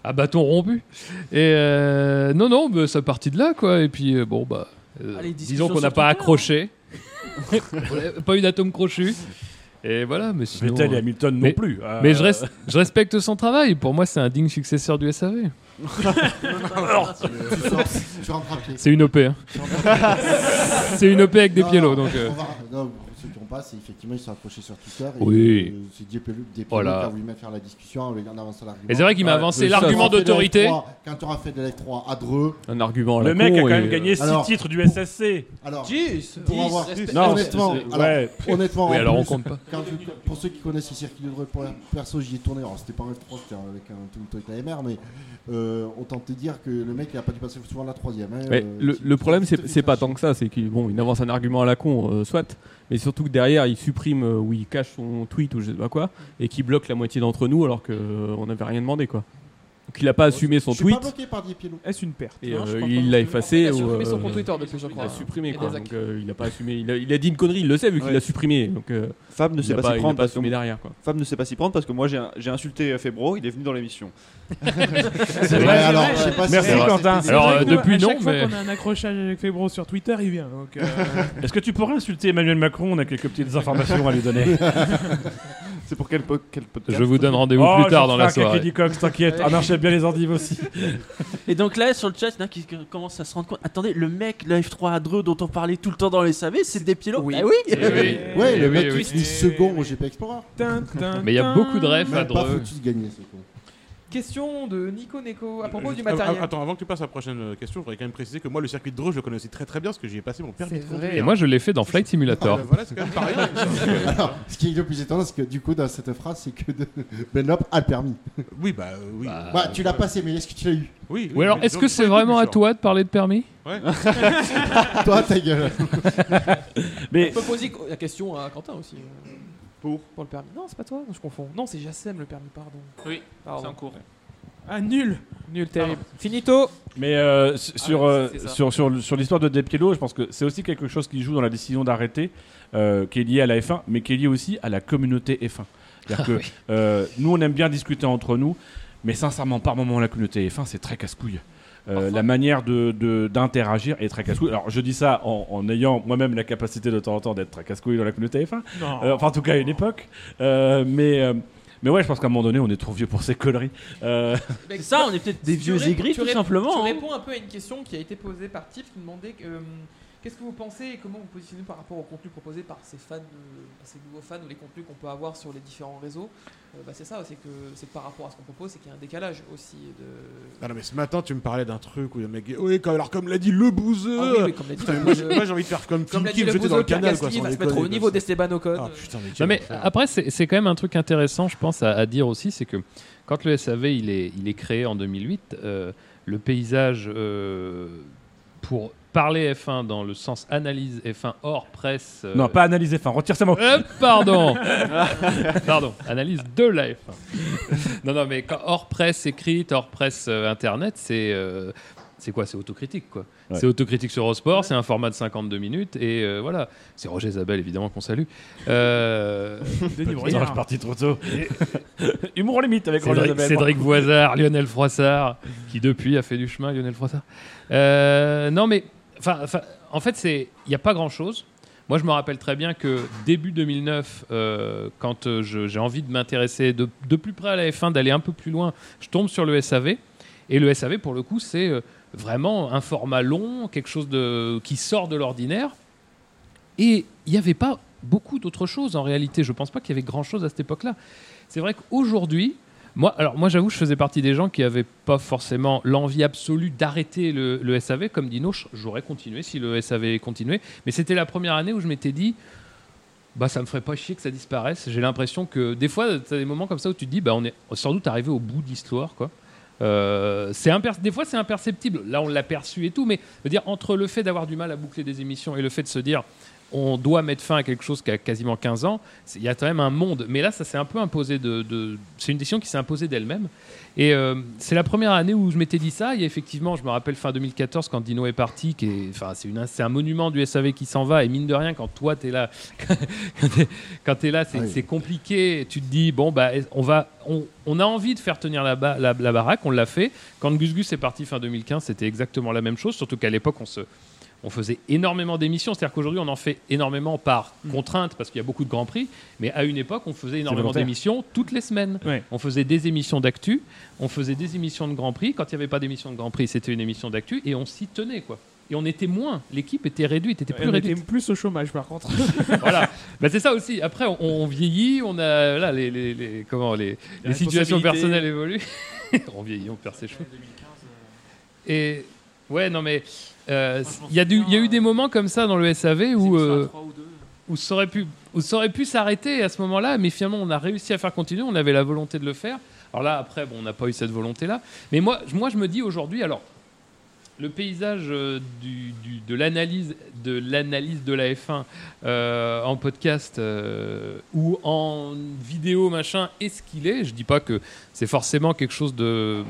à bâton rompu. Et euh, non, non, bah, ça partit de là, quoi. Et puis, euh, bon, bah. euh, Ah, disons qu'on n'a pas accroché. Pas eu d'atome crochu. Et voilà, mais sinon. Vettel et Hamilton non mais- plus. Euh, Mais je, res- je respecte son travail. Pour moi, c'est un digne successeur du SAV. Tu sors, tu rentres à pied. C'est une OP. hein. Tu rentres à pied. C'est une OP avec des Non, pieds non, lots, donc. euh, on va- non, pour ceux qui n'ont pas, c'est effectivement ils sont accrochés sur Twitter. Et Oui. euh, c'est Diepelo Diepelo Voilà. qui a voulu mettre faire la discussion en en avançant l'argument. Et c'est vrai qu'il m'a Ouais, avancé l'argument d'autorité. F3, Quand tu auras fait de l'F3 à Dreux, Un argument à la Le mec a quand même gagné 6 alors- titres du SSC. alors pour avoir, Non, honnêtement, honnêtement, Oui, alors on compte pas. quand je- pour ceux qui connaissent le circuit de Dreux, pour la- perso, j'y ai tourné. Alors c'était pas un F3, c'était avec un tout Toyota MR, mais euh, autant te dire que le mec il a pas dû passer souvent la troisième. hein, Mais euh, le, problème, c'est pas tant que ça, c'est qu'il bon, avance un argument à la con, euh, soit, mais surtout que derrière, il supprime euh, ou il cache son tweet ou je sais pas quoi, et qui bloque la moitié d'entre nous alors qu'on n'avait rien demandé quoi. Donc il a pas assumé son Je suis tweet pas bloqué par Diepelo. Est-ce une perte et Non, je euh, crois il l'a Il effacé a ou supprimé son euh, compte Twitter depuis, je il crois. a supprimé Et quoi. des Donc euh, il a pas assumé, il a, il a dit une connerie, il le sait vu qu'il Ouais. l'a supprimé. Donc euh, Fab ne il sait a pas pas, s'y il a prendre pas parce que assumé derrière quoi. Fab ne sait pas s'y prendre parce que moi j'ai j'ai insulté Febro, il est venu dans l'émission. C'est vrai, alors, c'est je sais vrai. pas si Merci, c'est- Quentin. Alors, euh, vrai depuis, à non, chaque fois mais- qu'on a un accrochage avec Febro sur Twitter, il vient. Donc, euh, Est-ce que tu pourrais insulter Emmanuel Macron? On a quelques petites informations à lui donner. C'est pour quel, po- quel podcast Je vous donne rendez-vous Oh, plus tard je dans la soirée. Cox, t'inquiète. Ah non, j'aime bien les endives aussi. Et donc là, sur le chat, il y en a qui commencent à se rendre compte. Attendez, le mec, le F3 à Dreux dont on parlait tout le temps dans les SAV, c'est des pilotes. Oui. Ah oui Eh oui. Ouais, le Eh mec oui, qui utilise second au GP Explorer. Mais il y a beaucoup de refs à Même pas Dreux. foutu de gagner ce con. Question de Nico Neko à propos du Euh, matériel. Attends, avant que tu passes à la prochaine euh, question, je voudrais quand même préciser que moi, le circuit de Dreux, je le connais aussi très très bien parce que j'y ai passé mon permis de conduire. Et moi, je l'ai fait dans Flight Ah, Simulator. bah voilà, c'est quand même pas rien. Alors, ce qui est le plus étonnant, c'est que du coup, dans cette phrase, c'est que de- Benlop a le permis. oui, bah euh, oui. Bah, tu l'as passé, mais est-ce que tu l'as eu? Oui. Ou alors, est-ce que c'est vraiment à toi de parler de permis? Ouais. Toi, ta gueule. Mais On peut poser la question à Quentin aussi. Pour Pour le permis. Non, c'est pas toi, je confonds. Non, c'est Jassem le permis, pardon. Oui, Pardon. c'est en cours. Ah, nul Nul, terrible. Finito Mais euh, s- sur, ouais, euh, sur, sur, sur l'histoire de Depiello, je pense que c'est aussi quelque chose qui joue dans la décision d'arrêter, euh, qui est lié à la F1, mais qui est lié aussi à la communauté F1. C'est-à-dire que euh, nous, on aime bien discuter entre nous, mais sincèrement, par moment, la communauté F1, c'est très casse-couille. Euh, la manière de- de- d'interagir est très casse-couille. Alors, je dis ça en, en ayant moi-même la capacité de temps en temps d'être très casse-couille dans la communauté F1. Non. Euh, enfin, en tout cas, à une époque. Euh, mais, euh, mais ouais, je pense qu'à un moment donné, on est trop vieux pour ces conneries. Euh, C'est ça, on est peut-être des vieux aigris, tout simplement. Tu hein. réponds un peu à une question qui a été posée par Tiff qui demandait euh, qu'est-ce que vous pensez et comment vous positionnez par rapport au contenu proposé par ces fans, par ces nouveaux fans ou les contenus qu'on peut avoir sur les différents réseaux. Euh, bah, c'est ça, c'est que c'est par rapport à ce qu'on propose, c'est qu'il y a un décalage aussi de. Ah non, mais ce matin, tu me parlais d'un truc où le mec. Oui, comme- alors comme l'a dit le bouseux. Ah oui, oui, comme l'a dit Putain, le moi, j'ai bouseux. moi, j'ai envie de faire comme Comme Kim le jeté dans le canal. Quoi, va se mettre au niveau quoi. d'Esteban Ocon. Ah putain, mais Non mais après c'est c'est quand même un truc intéressant je pense à, à dire aussi c'est que quand le SAV il est, il est créé en 2008 euh, le paysage euh, pour parler F1 dans le sens analyse F1 hors presse euh, Non, pas analyser F1, retire ça, moi. euh, pardon pardon analyse de la F1 non non mais quand hors presse écrite hors presse euh, internet c'est euh, c'est quoi? C'est autocritique, quoi. Ouais. C'est autocritique sur Eurosport, c'est un format de 52 minutes, et euh, voilà. C'est Roger Zabel, évidemment, qu'on salue. Euh, Denis Brognard. je suis parti trop tôt. Humour limite avec Roger Cédric, Zabel. Cédric Voisard, Lionel Froissart, qui depuis a fait du chemin, Lionel Froissart. Euh, non, mais en fait, il n'y a pas grand-chose. Moi, je me rappelle très bien que début 2009, euh, quand euh, j'ai envie de m'intéresser de, plus près à la F1, d'aller un peu plus loin, je tombe sur le SAV. Et le SAV, pour le coup, c'est euh, vraiment un format long, quelque chose qui sort de l'ordinaire. Et il n'y avait pas beaucoup d'autres choses en réalité. Je ne pense pas qu'il y avait grand-chose à cette époque-là. C'est vrai qu'aujourd'hui, moi, alors moi j'avoue, je faisais partie des gens qui n'avaient pas forcément l'envie absolue d'arrêter le, SAV. Comme Dino, j'aurais continué si le SAV continuait. Mais c'était la première année où je m'étais dit, bah ça me ferait pas chier que ça disparaisse. J'ai l'impression que des fois, tu as des moments comme ça où tu te dis, bah on est sans doute arrivé au bout de l'histoire, quoi. Euh, des fois c'est imperceptible. Là on l'a perçu et tout, mais dire entre le fait d'avoir du mal à boucler des émissions et le fait de se dire on doit mettre fin à quelque chose qui a quasiment 15 ans, il y a quand même un monde. Mais là, ça s'est un peu imposé de. de- c'est une décision qui s'est imposée d'elle-même. Et euh, c'est la première année où je m'étais dit ça. Et effectivement, je me rappelle fin 2014 quand Dino est parti, qui est, enfin, c'est, une, c'est un monument du SAV qui s'en va. Et mine de rien, quand toi t'es là, quand t'es, quand t'es là, c'est, Ah oui. c'est compliqué. Tu te dis bon bah on va, on, on a envie de faire tenir la, ba- la, la baraque. On l'a fait. Quand Gus Gus est parti fin 2015, c'était exactement la même chose. Surtout qu'à l'époque, on se on faisait énormément d'émissions. C'est-à-dire qu'aujourd'hui, on en fait énormément par contrainte parce qu'il y a beaucoup de grands prix. Mais à une époque, on faisait énormément d'émissions toutes les semaines. Ouais. On faisait des émissions d'actu, on faisait des émissions de Grand Prix. Quand il n'y avait pas d'émission de Grand Prix, c'était une émission d'actu et on s'y tenait quoi. Et on était moins, l'équipe était réduite, était plus On était plus au chômage par contre. voilà, Bah, c'est ça aussi. Après, on, on vieillit, on a là les, les- les- comment les, Les situations personnelles évoluent. on vieillit, on perd ses cheveux. Et ouais, non mais euh, il y a du- il y a eu des moments comme ça dans le SAV où euh, où ça aurait pu, où ça aurait pu s'arrêter à ce moment-là, mais finalement on a réussi à faire continuer, on avait la volonté de le faire. Alors là, après, bon, on n'a pas eu cette volonté-là. Mais moi, je- moi, je me dis aujourd'hui, alors, le paysage euh, du, du- de l'analyse de l'analyse de la F1 euh, en podcast euh, ou en vidéo machin est ce qu'il est? Je dis pas que c'est forcément quelque chose de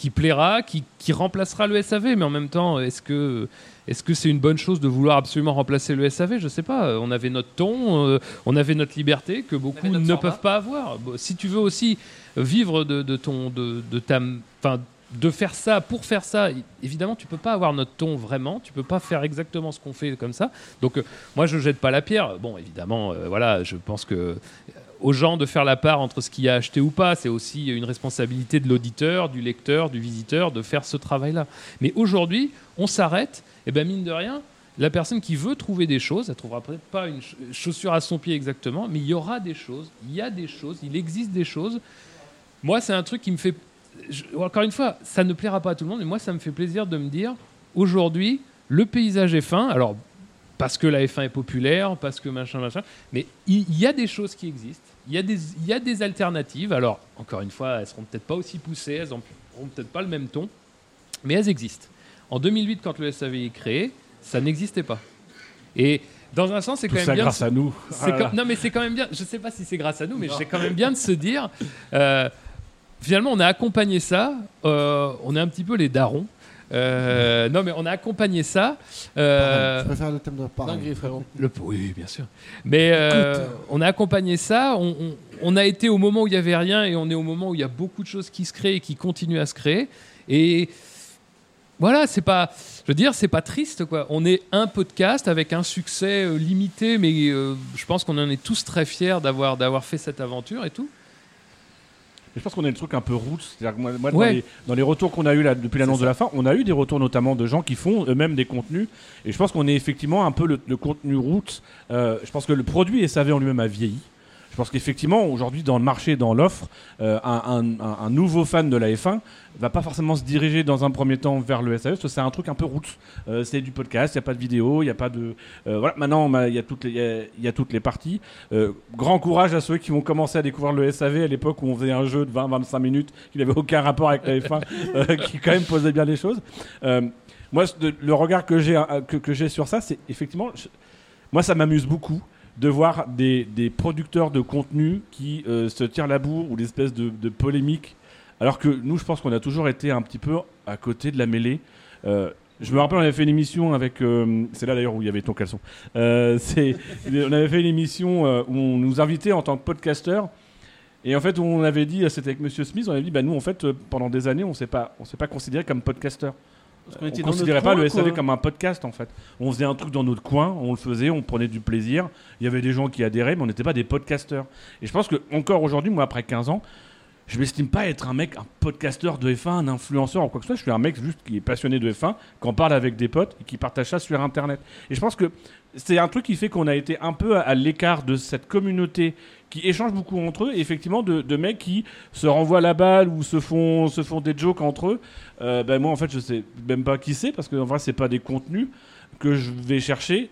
qui plaira, qui, qui remplacera le SAV, mais en même temps, est-ce que est-ce que c'est une bonne chose de vouloir absolument remplacer le SAV Je sais pas. On avait notre ton, euh, on avait notre liberté que beaucoup ne format. peuvent pas avoir. Bon, si tu veux aussi vivre de, de ton de, de ta enfin de faire ça pour faire ça évidemment tu peux pas avoir notre ton vraiment tu peux pas faire exactement ce qu'on fait comme ça donc euh, moi je jette pas la pierre bon évidemment euh, voilà je pense que aux gens de faire la part entre ce qu'il a acheté ou pas c'est aussi une responsabilité de l'auditeur du lecteur du visiteur de faire ce travail là mais aujourd'hui on s'arrête et ben mine de rien la personne qui veut trouver des choses, elle trouvera peut-être pas une ch- chaussure à son pied exactement, mais il y aura des choses, il y a des choses, il existe des choses. Moi, c'est un truc qui me fait. encore une fois, ça ne plaira pas à tout le monde, mais moi, ça me fait plaisir de me dire aujourd'hui, le paysage est fin. Alors, parce que la F1 est populaire, parce que machin, machin, mais il y, a des choses qui existent, il y, a des- il y a des alternatives. Alors, encore une fois, elles seront peut-être pas aussi poussées, elles n'auront peut-être pas le même ton, mais elles existent. En 2008, quand le SAV est créé, ça n'existait pas. Et dans un sens, c'est quand même ça bien. grâce à nous. quand- Non, mais c'est quand même bien. Je sais pas si c'est grâce à nous, mais c'est quand même bien de se dire. euh, finalement, on a accompagné ça. euh, on est un petit peu les darons. Euh, non, mais on a accompagné ça. euh, Je préfère le thème de frérot. le- oui, bien sûr. Mais euh, on a accompagné ça. On, on- on a été au moment où il y avait rien et on est au moment où il y a beaucoup de choses qui se créent et qui continuent à se créer. Et voilà, c'est pas, je veux dire, c'est pas triste quoi. On est un podcast avec un succès euh, limité, mais euh, je pense qu'on en est tous très fiers d'avoir d'avoir fait cette aventure et tout. Je pense qu'on a le truc un peu roots. C'est-à-dire que moi, moi, Ouais. dans, les, dans les retours qu'on a eu là, depuis l'annonce de la fin, on a eu des retours notamment de gens qui font eux-mêmes des contenus. Et je pense qu'on est effectivement un peu le, le contenu roots. Euh, je pense que le produit SAV en lui-même a vieilli. Pense qu'effectivement, aujourd'hui, dans le marché, dans l'offre, euh, un, un- un- un nouveau fan de la F1 va pas forcément se diriger dans un premier temps vers le que c'est un truc un peu roots. Euh, c'est du podcast, il n'y a pas de vidéo, il n'y a pas de. euh, voilà, maintenant, il y, a toutes les- y a- y a toutes les parties. Grand courage à ceux qui vont commencer à découvrir le SAV à l'époque où on faisait un jeu de 20-25 minutes qui n'avait aucun rapport avec la F1, euh, qui quand même posait bien les choses. Moi, le regard que j'ai que, que sur ça, c'est effectivement, je- moi, ça m'amuse beaucoup de voir des, des producteurs de contenu qui euh, se tirent la bourre ou l'espèce de, de polémique, alors que nous, je pense qu'on a toujours été un petit peu à côté de la mêlée. Euh, je me rappelle, on avait fait une émission avec. euh, c'est là d'ailleurs où il y avait ton caleçon. On avait fait une émission où on nous invitait en tant que podcasteur. Et en fait, on avait dit, c'était avec Monsieur Smith, on avait dit, bah nous, en fait, pendant des années, on on s'est pas considéré comme podcasteur. On ne considérait pas coin, le SAV quoi. comme un podcast en fait. On faisait un truc dans notre coin, on le faisait, on prenait du plaisir. Il y avait des gens qui adhéraient, mais on n'était pas des podcasteurs. Et je pense que encore aujourd'hui, moi après 15 ans, je m'estime pas être un mec, un podcasteur de F1, un influenceur ou quoi que ce soit. Je suis un mec juste qui est passionné de F1, qui en parle avec des potes et qui partage ça sur Internet. Et je pense que c'est un truc qui fait qu'on a été un peu à l'écart de cette communauté qui échange beaucoup entre eux, et effectivement de, de mecs qui se renvoient la balle ou se font, se font des jokes entre eux. Euh, ben moi en fait je sais même pas qui c'est parce que en vrai c'est pas des contenus que je vais chercher.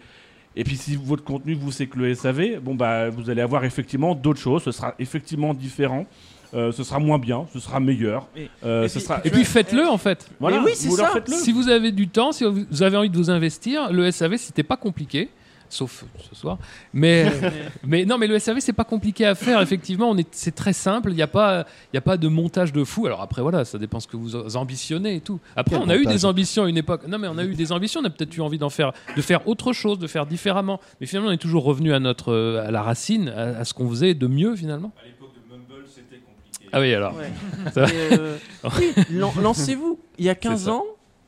Et puis si votre contenu vous c'est que le SAV, bon bah vous allez avoir effectivement d'autres choses, ce sera effectivement différent. Euh, ce sera moins bien, ce sera meilleur. Et- Euh, et ce puis- sera... Et puis faites-le en fait. Voilà, oui, c'est ça. faites-le. Si vous avez du temps, si vous avez envie de vous investir, le SAV c'était pas compliqué. Sauf ce soir. Mais, mais non, mais le SAV, c'est pas compliqué à faire. Effectivement, on est, c'est très simple. Il n'y a pas, il y a pas de montage de fou. Alors après, voilà, ça dépend ce que vous ambitionnez et tout. Après, Quel on a eu des ambitions à une époque. Non, mais on a eu des ambitions. On a peut-être eu envie d'en faire, de faire autre chose, de faire différemment. Mais finalement, on est toujours revenu à notre, euh, à la racine, à, à ce qu'on faisait de mieux finalement. À l'époque de Mumble, c'était compliqué. Ah oui, alors. Ouais. Euh, oui, lan- lancez-vous. Il y a 15 ça. ans,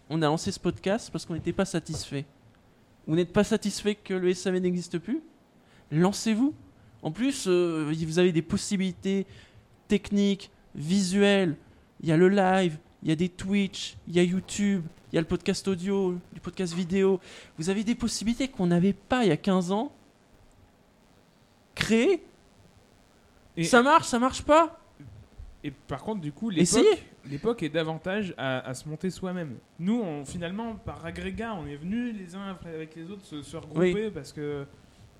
on a lancé ce podcast parce qu'on n'était pas satisfait. Vous n'êtes pas satisfait que le SAV n'existe plus? Lancez-vous. En plus, euh, vous avez des possibilités techniques, visuelles. Il y a le live, il y a des Twitch, il y a YouTube, il y a le podcast audio, le podcast vidéo. Vous avez des possibilités qu'on n'avait pas il y a 15 ans. Créer. Et- Ça marche, ça marche pas? Et par contre, du coup, l'époque, l'époque est davantage à, à se monter soi-même. Nous, on, finalement, par agrégat, on est venus les uns avec les autres se, se regrouper parce que,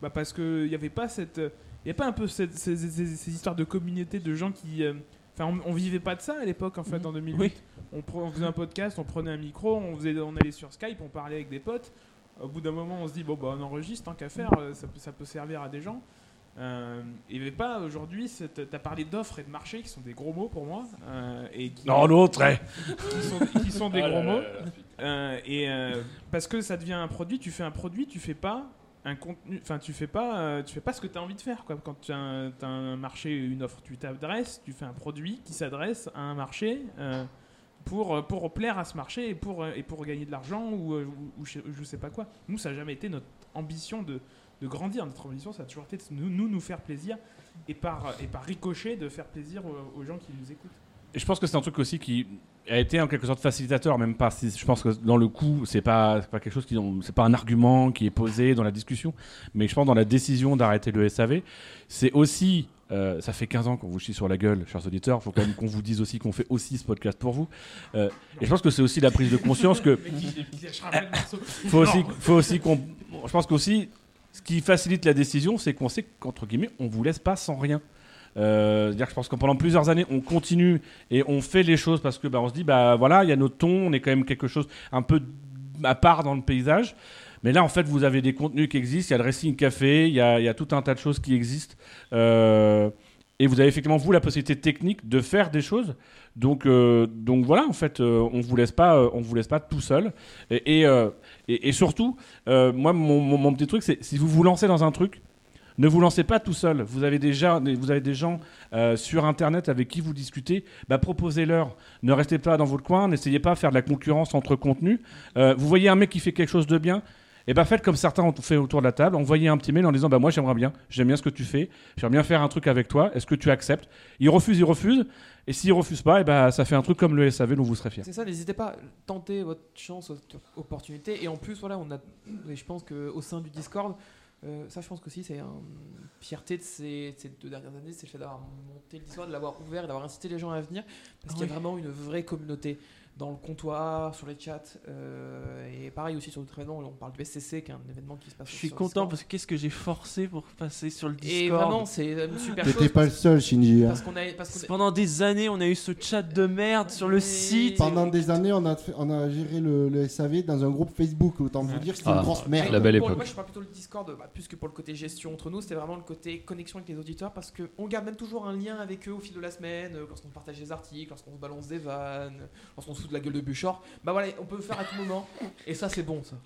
bah parce que il y avait pas cette, il y a pas un peu cette- ces, ces- ces histoires de communauté de gens qui, euh, enfin, on, on vivait pas de ça à l'époque en fait Mhm. en 2008. Oui. On, pre- on faisait un podcast, on prenait un micro, on faisait, on allait sur Skype, on parlait avec des potes. Au bout d'un moment, on se dit bon bah on enregistre tant qu'à faire, euh, ça peut servir à des gens. Euh, Il n'y avait pas aujourd'hui, cette- t'as parlé d'offres et de marché qui sont des gros mots pour moi. euh, et qui, Non, l'autre, eh. qui sont, qui sont des Ah gros là mots. là là. Euh, et euh, parce que ça devient un produit, tu fais un produit, tu fais pas un contenu, enfin tu fais pas, euh, tu fais pas ce que tu as envie de faire quoi. Quand tu as, un- t'as un marché, une offre, tu t'adresses, tu fais un produit qui s'adresse à un marché euh, pour pour plaire à ce marché et pour et pour gagner de l'argent ou, ou, ou je, je sais pas quoi. Nous ça n'a jamais été notre ambition de, de grandir. Notre ambition ça a toujours été de nous nous, nous faire plaisir et par et par ricochet de faire plaisir aux, aux gens qui nous écoutent. Et je pense que c'est un truc aussi qui a été en quelque sorte facilitateur, même pas. si- Je pense que dans le coup, c'est pas, pas quelque chose qui, c'est pas un argument qui est posé dans la discussion, mais je pense dans la décision d'arrêter le SAV, c'est aussi. euh, ça fait 15 ans qu'on vous chie sur la gueule, chers auditeurs. Il faut quand même qu'on vous dise aussi qu'on fait aussi ce podcast pour vous. Euh, et je pense que c'est aussi la prise de conscience que faut aussi, faut aussi qu'on. Je pense qu'aussi, ce qui facilite la décision, c'est qu'on sait qu'entre guillemets, on vous laisse pas sans rien. Euh, c'est-à-dire que je pense que pendant plusieurs années, on continue et on fait les choses parce que bah, on se dit bah voilà, il y a notre ton, on est quand même quelque chose un peu à part dans le paysage. Mais là, en fait, vous avez des contenus qui existent. Il y a le Racing Café, il y a, il y a tout un tas de choses qui existent. Euh, et vous avez effectivement, vous, la possibilité technique de faire des choses. Donc, euh, donc voilà, en fait, euh, on vous euh, vous laisse pas tout seul. Et, et, surtout, moi, mon, mon- petit truc, c'est si vous vous lancez dans un truc, ne vous lancez pas tout seul. Vous avez déjà, vous avez des gens sur Internet avec qui vous discutez. Bah, proposez-leur. Ne restez pas dans votre coin. N'essayez pas de faire de la concurrence entre contenus. Vous voyez un mec qui fait quelque chose de bien. Et bah faites comme certains ont fait autour de la table, envoyez un petit mail en disant bah moi j'aimerais bien, j'aime bien ce que tu fais, j'aimerais bien faire un truc avec toi, est-ce que tu acceptes? Il refuse, il refuse, et s'il refuse pas, et bah ça fait un truc comme le SAV dont vous serez fiers. C'est ça, n'hésitez pas, tentez votre chance, votre opportunité. Et en plus, voilà, on a, et je pense qu'au sein du Discord, euh, ça, je pense qu'aussi, c'est une fierté de ces, de ces deux dernières années, c'est le fait d'avoir monté le Discord, de l'avoir ouvert, d'avoir incité les gens à venir, parce qu'il y a Oui. vraiment une vraie communauté dans le comptoir, sur les chats, euh, et pareil aussi sur d'autres événements. On parle du SCC, qui est un événement qui se passe Je suis sur content Discord. parce que qu'est-ce que j'ai forcé pour passer sur le Discord. Et vraiment, c'est une super T'étais chose. pas le seul, Shinji. hein. Parce qu'on a, parce qu'on a- Pendant des années, on a eu ce chat de merde sur le site. Pendant des années, on a, fait- on a géré le, le SAV dans un groupe Facebook. Autant vous dire que c'était Ah. une grosse merde. La belle Pour- époque. Moi, je parle plutôt du Discord, bah, plus que pour le côté gestion entre nous, c'était vraiment le côté connexion avec les auditeurs parce qu'on garde même toujours un lien avec eux au fil de la semaine, euh, lorsqu'on partage des articles, lorsqu'on se balance des vannes, lorsqu'on se fout de la gueule de Bouchard. Bah voilà, on peut le faire à tout moment et ça, c'est bon ça.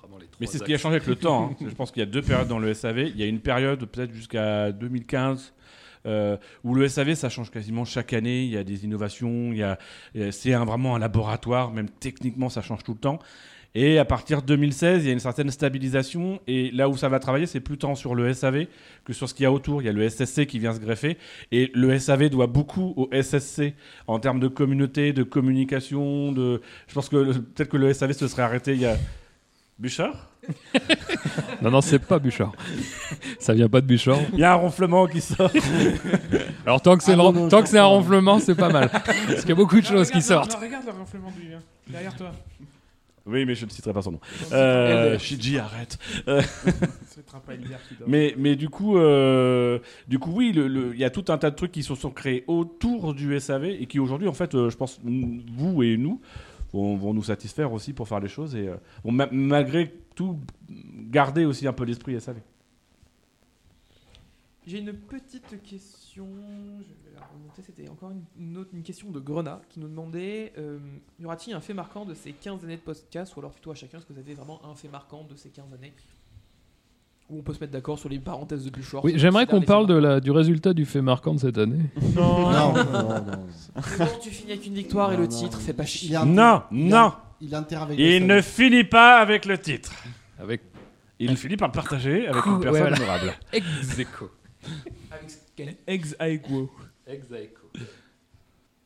Mais c'est ce qui a changé avec le temps. hein. Je pense qu'il y a deux périodes dans le SAV. Il y a une période peut-être jusqu'à 2015 euh, où le SAV ça change quasiment chaque année. Il y a des innovations. Il y a, il y a- c'est un- vraiment un laboratoire. Même techniquement ça change tout le temps. Et à partir de 2016, il y a une certaine stabilisation. Et là où ça va travailler, c'est plus tant sur le SAV que sur ce qu'il y a autour. Il y a le SSC qui vient se greffer. Et le SAV doit beaucoup au SSC en termes de communauté, de communication. De... Je pense que peut-être que le SAV se serait arrêté il y a. Bouchard? Non, non, c'est pas Bouchard. Ça vient pas de Bouchard. Il y a un ronflement qui sort. Alors tant que c'est Ah le- non, non, tant je que c'est un ronflement, c'est pas mal. Parce qu'il y a beaucoup de Ah, choses qui sortent. non, regarde le ronflement du vient. Derrière toi. Oui, mais je ne citerai pas son nom. Euh, Shiji, arrête. Dort. Mais, mais du coup, euh, du coup, oui, le- le- il y a tout un tas de trucs qui se sont créés autour du SAV et qui aujourd'hui, en fait, euh, je pense, vous et nous, vont, vont nous satisfaire aussi pour faire les choses et euh, vont ma- malgré tout garder aussi un peu l'esprit SAV. J'ai une petite question, je c'était encore une, une autre, une question de Grenat qui nous demandait euh, y aura-t-il un fait marquant de ces 15 années de podcast ou alors plutôt à chacun, est-ce que vous avez vraiment un fait marquant de ces 15 années Où on peut se mettre d'accord sur les parenthèses de plus short Oui, j'aimerais qu'on parle de la, du résultat du fait marquant de cette année. Non, Non, non, non, non. C'est bon, tu finis avec une victoire et le non, titre, fais pas chier. a- Non, il non. Il avec Il ne finit pas avec le titre. Avec Il finit par le partager avec Ouais, une personne voilà. honorable. ex aequo. Avec Ex aequo. Ex aequo.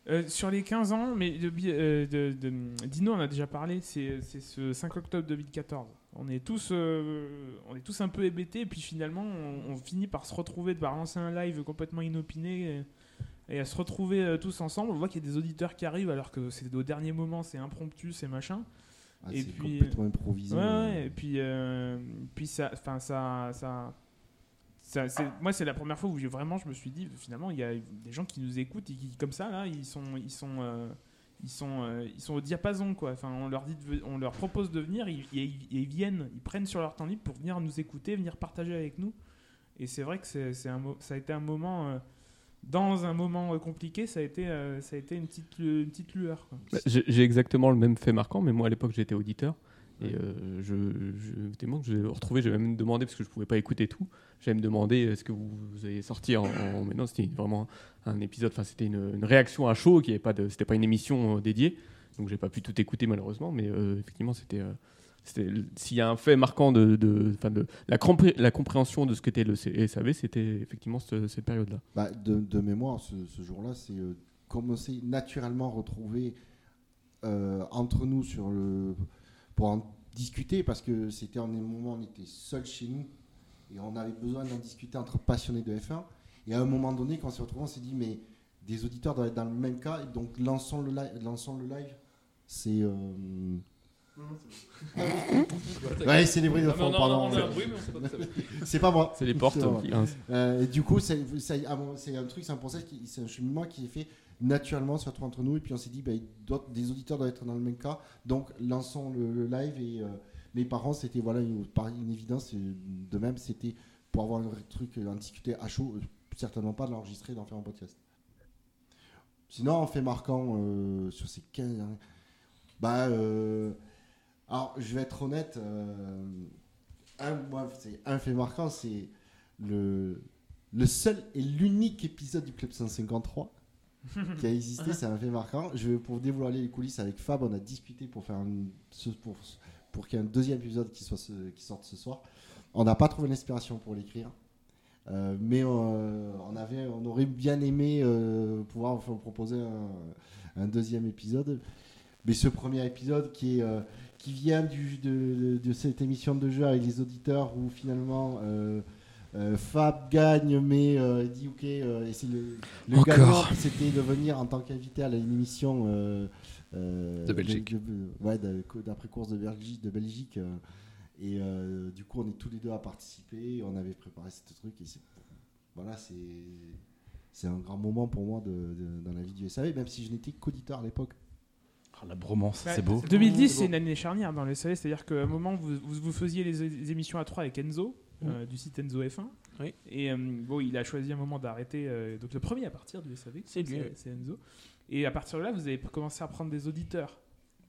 Euh, sur les 15 ans, mais de, euh, de- de- Dino en a déjà parlé, c'est ce 5 octobre 2014. On est tous, euh, on est tous un peu hébétés, et puis finalement, on, on finit par se retrouver, de lancer un live complètement inopiné, et, et à se retrouver euh, tous ensemble. On voit qu'il y a des auditeurs qui arrivent, alors que c'est au dernier moment, c'est impromptu, c'est machin. Ah, Et puis- complètement improvisé. Ouais, ouais, et puis, euh, puis ça, enfin ça, ça, moi c'est la première fois où j'ai- vraiment je me suis dit finalement il y a des gens qui nous écoutent et qui comme ça ils sont, ils sont, euh, ils sont, euh, ils sont au diapason quoi. Enfin on leur dit, on leur propose de venir, ils, ils- viennent, ils prennent sur leur temps libre pour venir nous écouter, venir partager avec nous. Et c'est vrai que c'est, ça a été un moment. euh, dans un moment compliqué, ça a été, ça a été une petite, une petite lueur. Bah, j'ai exactement le même fait marquant, mais moi à l'époque j'étais auditeur. Et euh, je, je, que j'ai retrouvé, j'ai même demandé, parce que je pouvais pas écouter tout, j'allais me demander est-ce que vous, vous avez sorti en. en- mais non, c'était vraiment un épisode, enfin c'était une, une réaction à chaud, qui pas de, c'était pas une émission euh, dédiée. Donc j'ai pas pu tout écouter malheureusement, mais euh, effectivement c'était. euh, S'il y a un fait marquant de, de, enfin, de la, compré- la compréhension de ce qu'était le SAV, c'était effectivement ce- cette période-là. Bah, de, de mémoire, ce, ce jour-là, c'est euh, comme on s'est naturellement retrouvé euh, entre nous sur le, pour en discuter, parce que c'était un où on était seuls chez nous et on avait besoin d'en discuter entre passionnés de F1. Et à un moment donné, quand on s'est retrouvés, on s'est dit, mais des auditeurs doivent être dans le même cas, et donc lançons le, li- lançons le live. C'est. euh, Ouais, c'est les bruits de fond, pardon. C'est pas moi. C'est les portes qui grincent. Euh, et du coup, c'est ah c'est un truc, c'est un process, qui- c'est un cheminement qui est fait naturellement, surtout entre nous. Et puis on s'est dit, d'autres- des auditeurs doivent être dans le même cas, donc lançons le, live. Et euh, mes parents, c'était voilà une, une évidence. et De même, c'était pour avoir un truc, euh, en discuter à chaud, euh, certainement pas de l'enregistrer, d'en faire un podcast. Sinon, on fait marquant euh, sur ces 15 ans. Bah, euh, alors, je vais être honnête. euh, un, moi, un fait marquant, c'est le, le seul et l'unique épisode du Club 153 qui a existé, c'est un fait marquant. Je vais pour dévoiler les coulisses avec Fab, on a discuté pour faire pour, pour qu'il y ait un deuxième épisode qui, soit qui sorte ce soir. On n'a pas trouvé l'inspiration pour l'écrire. Euh, mais euh, on, avait, on aurait bien aimé euh, pouvoir enfin, proposer un, deuxième épisode. Mais ce premier épisode qui, est, qui vient de, de cette émission de jeu avec les auditeurs où finalement euh, Fab gagne, mais euh, il dit ok, euh, et c'est le, le gagnant, c'était de venir en tant qu'invité à l'émission euh, euh, De Belgique. de- ouais, d'après-course de Belgique. De Belgique euh, et euh, du coup, on est tous les deux à participer. On avait préparé ce truc. Et c'est- voilà, c'est c'est un grand moment pour moi de, de- dans la vie du SAV, même si je n'étais qu'auditeur à l'époque. Oh, la bromance, Bah, c'est beau. 2010, C'est une année charnière dans le SAV, c'est-à-dire qu'à un moment, vous, vous, vous faisiez les, les émissions à 3 avec Enzo, euh, du site Enzo F1. Oui. Et euh, bon, il a choisi un moment d'arrêter. euh, donc le premier à partir du SAV, C'est lui. C'est Enzo. Et à partir de là, vous avez commencé à prendre des auditeurs.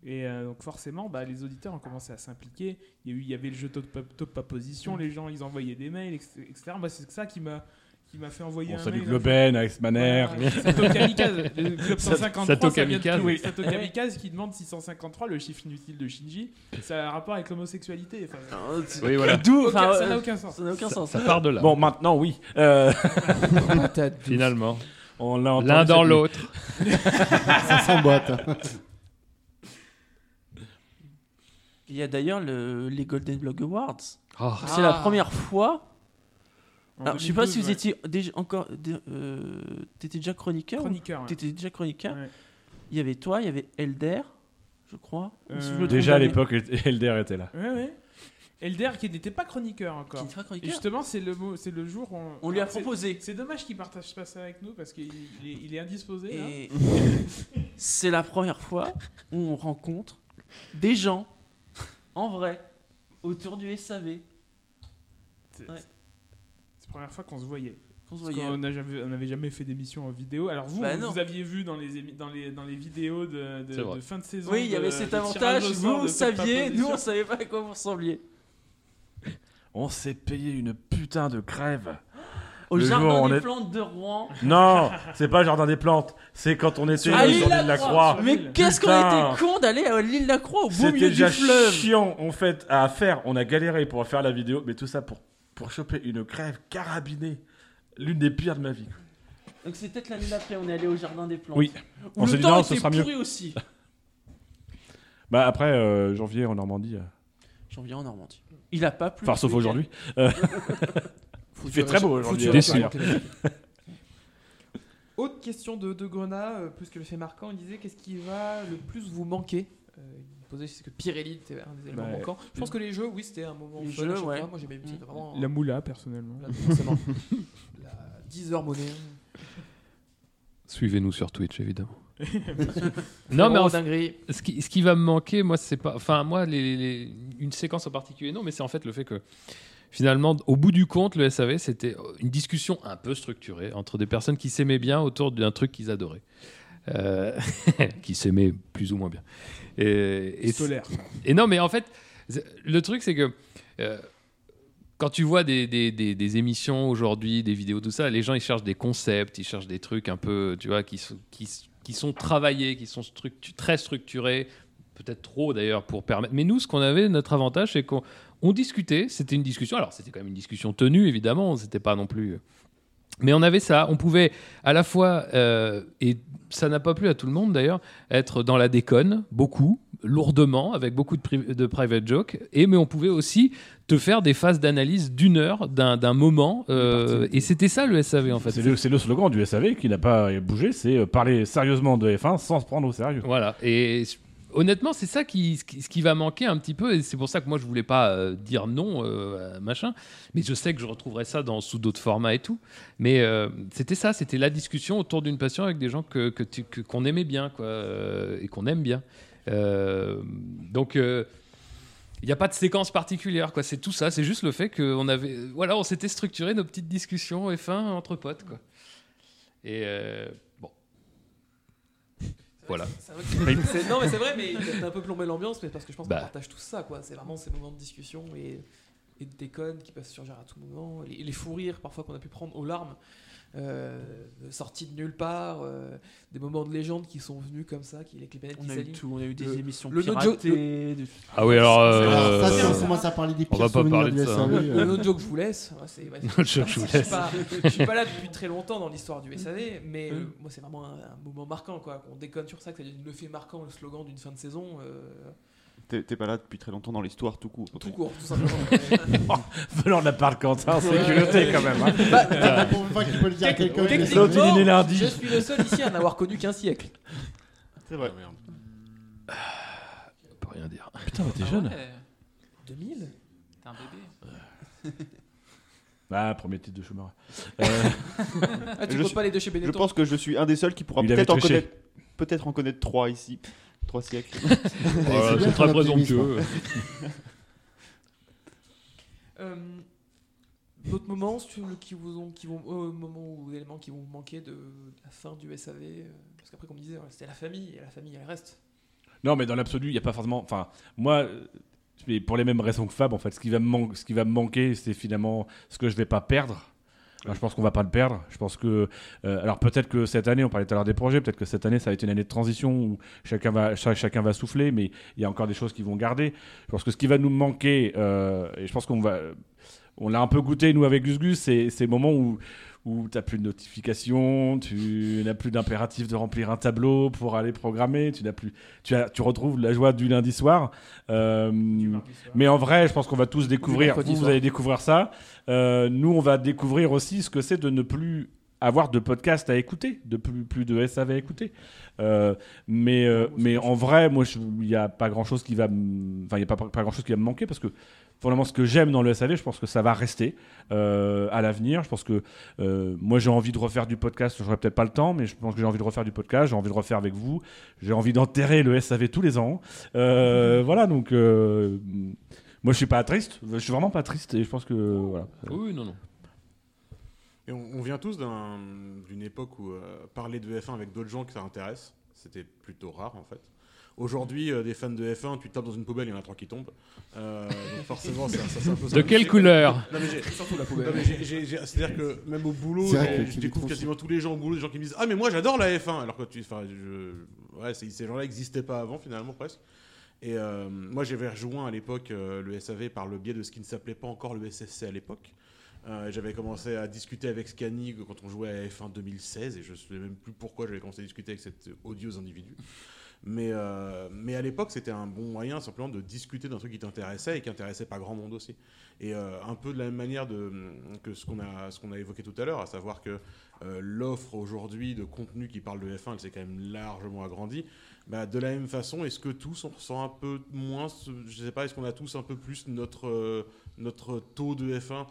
Et donc forcément, bah, les auditeurs ont commencé à s'impliquer. Il y, a eu, il y avait le jeu top, top, pas position, les gens ils envoyaient des mails, etc. etc. Moi, c'est ça qui m'a qui m'a fait envoyer On un mail. Globen, Alex Manner. Voilà, Sato Kamikaze, le club Sato 153, Sato ça vient de- Kamikaze. oui, Sato Kamikaze qui demande 653, le chiffre inutile de Shinji. Ça a un rapport avec l'homosexualité. Enfin, Oui, voilà. D'où enfin, ça euh, n'a aucun sens. Ça n'a aucun sens. Ça part de là. Bon, maintenant, oui. Euh, finalement. on l'a entendu L'un dans l'autre. Ça s'emboîte. Il y a d'ailleurs le- les Golden Blog Awards. Oh. C'est la première fois. Alors, je sais pas si 2012, vous ouais. étiez déjà encore. Euh, T'étais déjà chroniqueur ou- Chroniqueur. ouais. T'étais déjà chroniqueur. Ouais. Il y avait toi, il y avait Elder, je crois. Euh, Si je Déjà à l'époque, Elder était là. Ouais, ouais. Elder qui n'était pas chroniqueur Qui encore. était pas Et chroniqueur. justement, c'est le, mot- c'est le jour où on, On lui a proposé. C'est dommage qu'il partage pas ça avec nous parce qu'il il est, il est indisposé. Et c'est la première fois où on rencontre des gens en vrai autour du SAV. C'est Ouais. C'est la première fois qu'on se voyait. On se Parce voyait. qu'on n'a jamais- on n'avait jamais fait d'émission en vidéo. Alors vous, Bah vous, aviez vu dans les, émi- dans les, dans les vidéos de, de- de fin de saison. Oui, il y de- avait cet de avantage. Vous de saviez, nous on proposition. savait pas à quoi vous ressembliez. On s'est payé une putain de crève. Au Le jardin jour, des est- plantes de Rouen. Non, c'est pas Jardin des Plantes. C'est quand on était Sur À sur l'île la de la Croix. Croix. Mais qu'est-ce qu'on était con d'aller à l'île la Croix au beau C'était milieu du déjà fleuve. chiant en fait à faire. On a galéré pour faire la vidéo, mais tout ça pour, pour choper une crève carabinée. L'une des pires de ma vie. Donc c'est peut-être l'année d'après, on est allé au jardin des plantes. Oui. Où On le s'est dit, temps non, était ce sera mieux. pourri aussi. Bah après, euh, janvier en Normandie. euh, Janvier en Normandie. Il a pas plu. Enfin, ce sauf week-end. aujourd'hui. Euh, Il fait très beau aujourd'hui. Déçu. climatique. Autre question de, de Grenat, euh, plus que le fait marquant, il disait qu'est-ce qui va le plus vous manquer Euh, Posait c'est que Pirelli était un des éléments Bah, manquants. Je pense que les jeux, oui, c'était un moment Les fun jeux, ouais. Moi j'aimais vraiment La moula, personnellement. la, forcément. la 10 heures monnaie. Suivez-nous sur Twitch, évidemment. non, mais en ce qui, ce qui va me manquer, moi, c'est pas. Enfin, moi, les, les- une séquence en particulier, non, mais c'est en fait le fait que finalement, au bout du compte, le SAV, c'était une discussion un peu structurée entre des personnes qui s'aimaient bien autour d'un truc qu'ils adoraient. Euh, qui s'aimaient plus ou moins bien. Et, et, Solaire. et non, mais en fait, le truc, c'est que. euh, quand tu vois des, des, des- des émissions aujourd'hui, des vidéos, tout ça, les gens ils cherchent des concepts, ils cherchent des trucs un peu, tu vois, qui, sont- qui, qui sont travaillés, qui sont structu- très structurés, peut-être trop d'ailleurs pour permettre. Mais nous, ce qu'on avait, notre avantage, c'est qu'on on discutait, c'était une discussion. Alors, c'était quand même une discussion tenue, évidemment, c'était pas non plus. Mais on avait ça, on pouvait à la fois, euh, et ça n'a pas plu à tout le monde d'ailleurs, être dans la déconne, beaucoup, lourdement, avec beaucoup de, pri- de private jokes, et mais on pouvait aussi te faire des phases d'analyse d'une heure, d'un moment, euh, et c'était ça le SAV en fait. C'est le, c'est le slogan du SAV qui n'a pas bougé, c'est euh, parler sérieusement de F1 sans se prendre au sérieux. Voilà. Et honnêtement, c'est ça qui, ce qui, va manquer un petit peu. Et c'est pour ça que moi, je voulais pas euh, dire non, euh, machin. Mais je sais que je retrouverai ça dans, sous d'autres formats et tout. Mais euh, c'était ça, c'était la discussion autour d'une passion avec des gens que, qu'on aimait bien, quoi, euh, et qu'on aime bien. Donc. il n'y a pas de séquence particulière, quoi. C'est tout ça. C'est juste le fait qu'on avait, voilà, on s'était structuré nos petites discussions F1 entre potes, quoi. Et voilà. C'est vrai que Non, mais c'est vrai, mais t'as un peu plombé l'ambiance, mais parce que je pense Bah. qu'on partage tous ça, quoi. C'est vraiment ces moments de discussion et, et de déconne qui peuvent surgir à tout moment. Les, les fous rires, parfois, qu'on a pu prendre aux larmes, euh, sortis de nulle part, euh, des moments de légende qui sont venus comme ça, qui, avec les planètes On qui a eu tout, on a eu des Le- émissions le no piratées. des- Ah oui, alors. Alors, euh, ça, si on commence à parler des on pires va pas parler du de ça, SAV. hein. Le euh, no joke, je vous laisse. C'est- No joke, je vous je suis laisse. pas- Je suis pas là depuis très longtemps dans l'histoire du SAV, mais euh, Mm. moi c'est vraiment un, un moment marquant, quoi. Qu'on déconne sur ça, que ça devient le fait marquant, le slogan d'une fin de saison. T'es pas là depuis très longtemps dans l'histoire tout court. tout court, tout simplement. Venant de la part de Quentin, c'est culotté quand même. hein. la première fois qu'il peut le dire à quelqu'un je suis le seul ici à n'avoir connu qu'un siècle. C'est vrai. on peut rien dire. Putain, t'es jeune. 2000 T'es un bébé. Ah, premier titre de Schumacher. Euh, Ah, tu Je peux pas les deux chez Je Benetton pense que je suis un des seuls qui pourra peut-être en connaître peut-être en connaître trois ici. Trois siècles. Voilà, c'est très présomptueux. Euh, D'autres moments sur le- qui vous ont, qui vont, euh, moments ou éléments qui vont vous manquer de, de la fin du SAV euh, Parce qu'après, comme on disait, c'était la famille, et la famille, elle reste. Non, mais dans l'absolu, il n'y a pas forcément. Enfin, moi, euh, pour les mêmes raisons que Fab, en fait, ce qui va me, man- ce qui va me manquer, c'est finalement ce que je vais pas perdre. Je pense qu'on va pas le perdre. Je pense que. euh, alors, peut-être que cette année, on parlait tout à l'heure des projets, peut-être que cette année, ça va être une année de transition où chacun va, cha- chacun va souffler, mais il y a encore des choses qui vont garder. Je pense que ce qui va nous manquer, euh, et je pense qu'on va. On l'a un peu goûté, nous, avec Gus Gus, c'est ces moments où, où tu n'as plus de notifications, tu n'as plus d'impératif de remplir un tableau pour aller programmer, tu n'as plus, tu, as, tu retrouves la joie du lundi soir. Euh, mais en vrai, je pense qu'on va tous découvrir, vous, allez découvrir ça. Euh, nous, on va découvrir aussi ce que c'est de ne plus avoir de podcast à écouter, de plus, plus de SAV à écouter. Euh, mais, euh, mais en vrai, moi, il n'y a pas grand chose qui va, me- enfin, il y a pas, pas grand chose qui va me manquer parce que Vraiment, ce que j'aime dans le SAV, je pense que ça va rester euh, à l'avenir. Je pense que euh, moi, j'ai envie de refaire du podcast. J'aurais peut-être pas le temps, mais je pense que j'ai envie de refaire du podcast. J'ai envie de refaire avec vous. J'ai envie d'enterrer le SAV tous les ans. Euh, voilà, donc euh, moi, je suis pas triste. Je suis vraiment pas triste et je pense que voilà. Oui, non, non. Et on, on vient tous d'un- d'une époque où euh, parler de F1 avec d'autres gens que ça intéresse, c'était plutôt rare en fait. Aujourd'hui, euh, des fans de F1, tu tapes dans une poubelle, il y en a trois qui tombent. Euh, donc forcément, ça, ça, un peu ça. De quelle couleur Surtout la poubelle. C'est-à-dire que même au boulot, je découvre quasiment tous les gens au boulot, des gens qui me disent Ah, mais moi j'adore la F1 Alors que tu. Enfin, je. Ouais, c'est- ces gens-là n'existaient pas avant finalement presque. Et euh, moi j'avais rejoint à l'époque euh, le SAV par le biais de ce qui ne s'appelait pas encore le SSC à l'époque. Euh, j'avais commencé à discuter avec Scani quand on jouait à F1 2016 et je ne sais même plus pourquoi j'avais commencé à discuter avec cet odieux individu. Mais, euh, mais à l'époque, c'était un bon moyen simplement de discuter d'un truc qui t'intéressait et qui intéressait pas grand monde aussi. Et euh, un peu de la même manière que ce qu'on a, évoqué tout à l'heure, à savoir que l'offre aujourd'hui de contenu qui parle de F1, elle s'est quand même largement agrandie. Bah, de la même façon, est-ce que tous on ressent un peu moins, je sais pas, est-ce qu'on a tous un peu plus notre taux de F1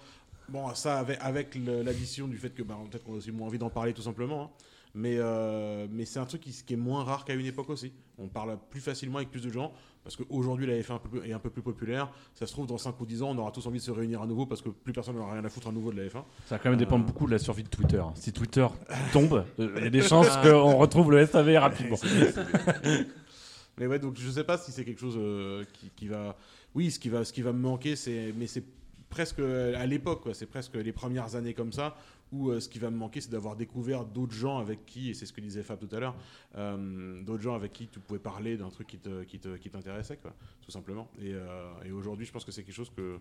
Bon, ça avec, avec l'addition du fait que bah, peut-être qu'on a aussi moins envie d'en parler tout simplement. hein. Mais, euh, mais c'est un truc qui, qui est moins rare qu'à une époque aussi. On parle plus facilement avec plus de gens parce qu'aujourd'hui la F1 un peu plus- est un peu plus populaire. Ça se trouve, dans 5 ou 10 ans, on aura tous envie de se réunir à nouveau parce que plus personne n'aura rien à foutre à nouveau de la F1. Ça va quand même Euh, dépendre beaucoup de la survie de Twitter. Si Twitter tombe, euh, il y a des chances qu'on retrouve le SAV rapidement. Mais ouais, donc je sais pas si c'est quelque chose euh, qui, qui va. Oui, ce qui va, ce qui va me manquer, c'est, mais c'est presque à l'époque. C'est presque les premières années comme ça où euh, ce qui va me manquer, c'est d'avoir découvert d'autres gens avec qui, et c'est ce que disait Fab tout à l'heure, euh, d'autres gens avec qui tu pouvais parler d'un truc qui te, qui t'intéressait, tout simplement. Euh, et aujourd'hui, je pense que c'est quelque chose que,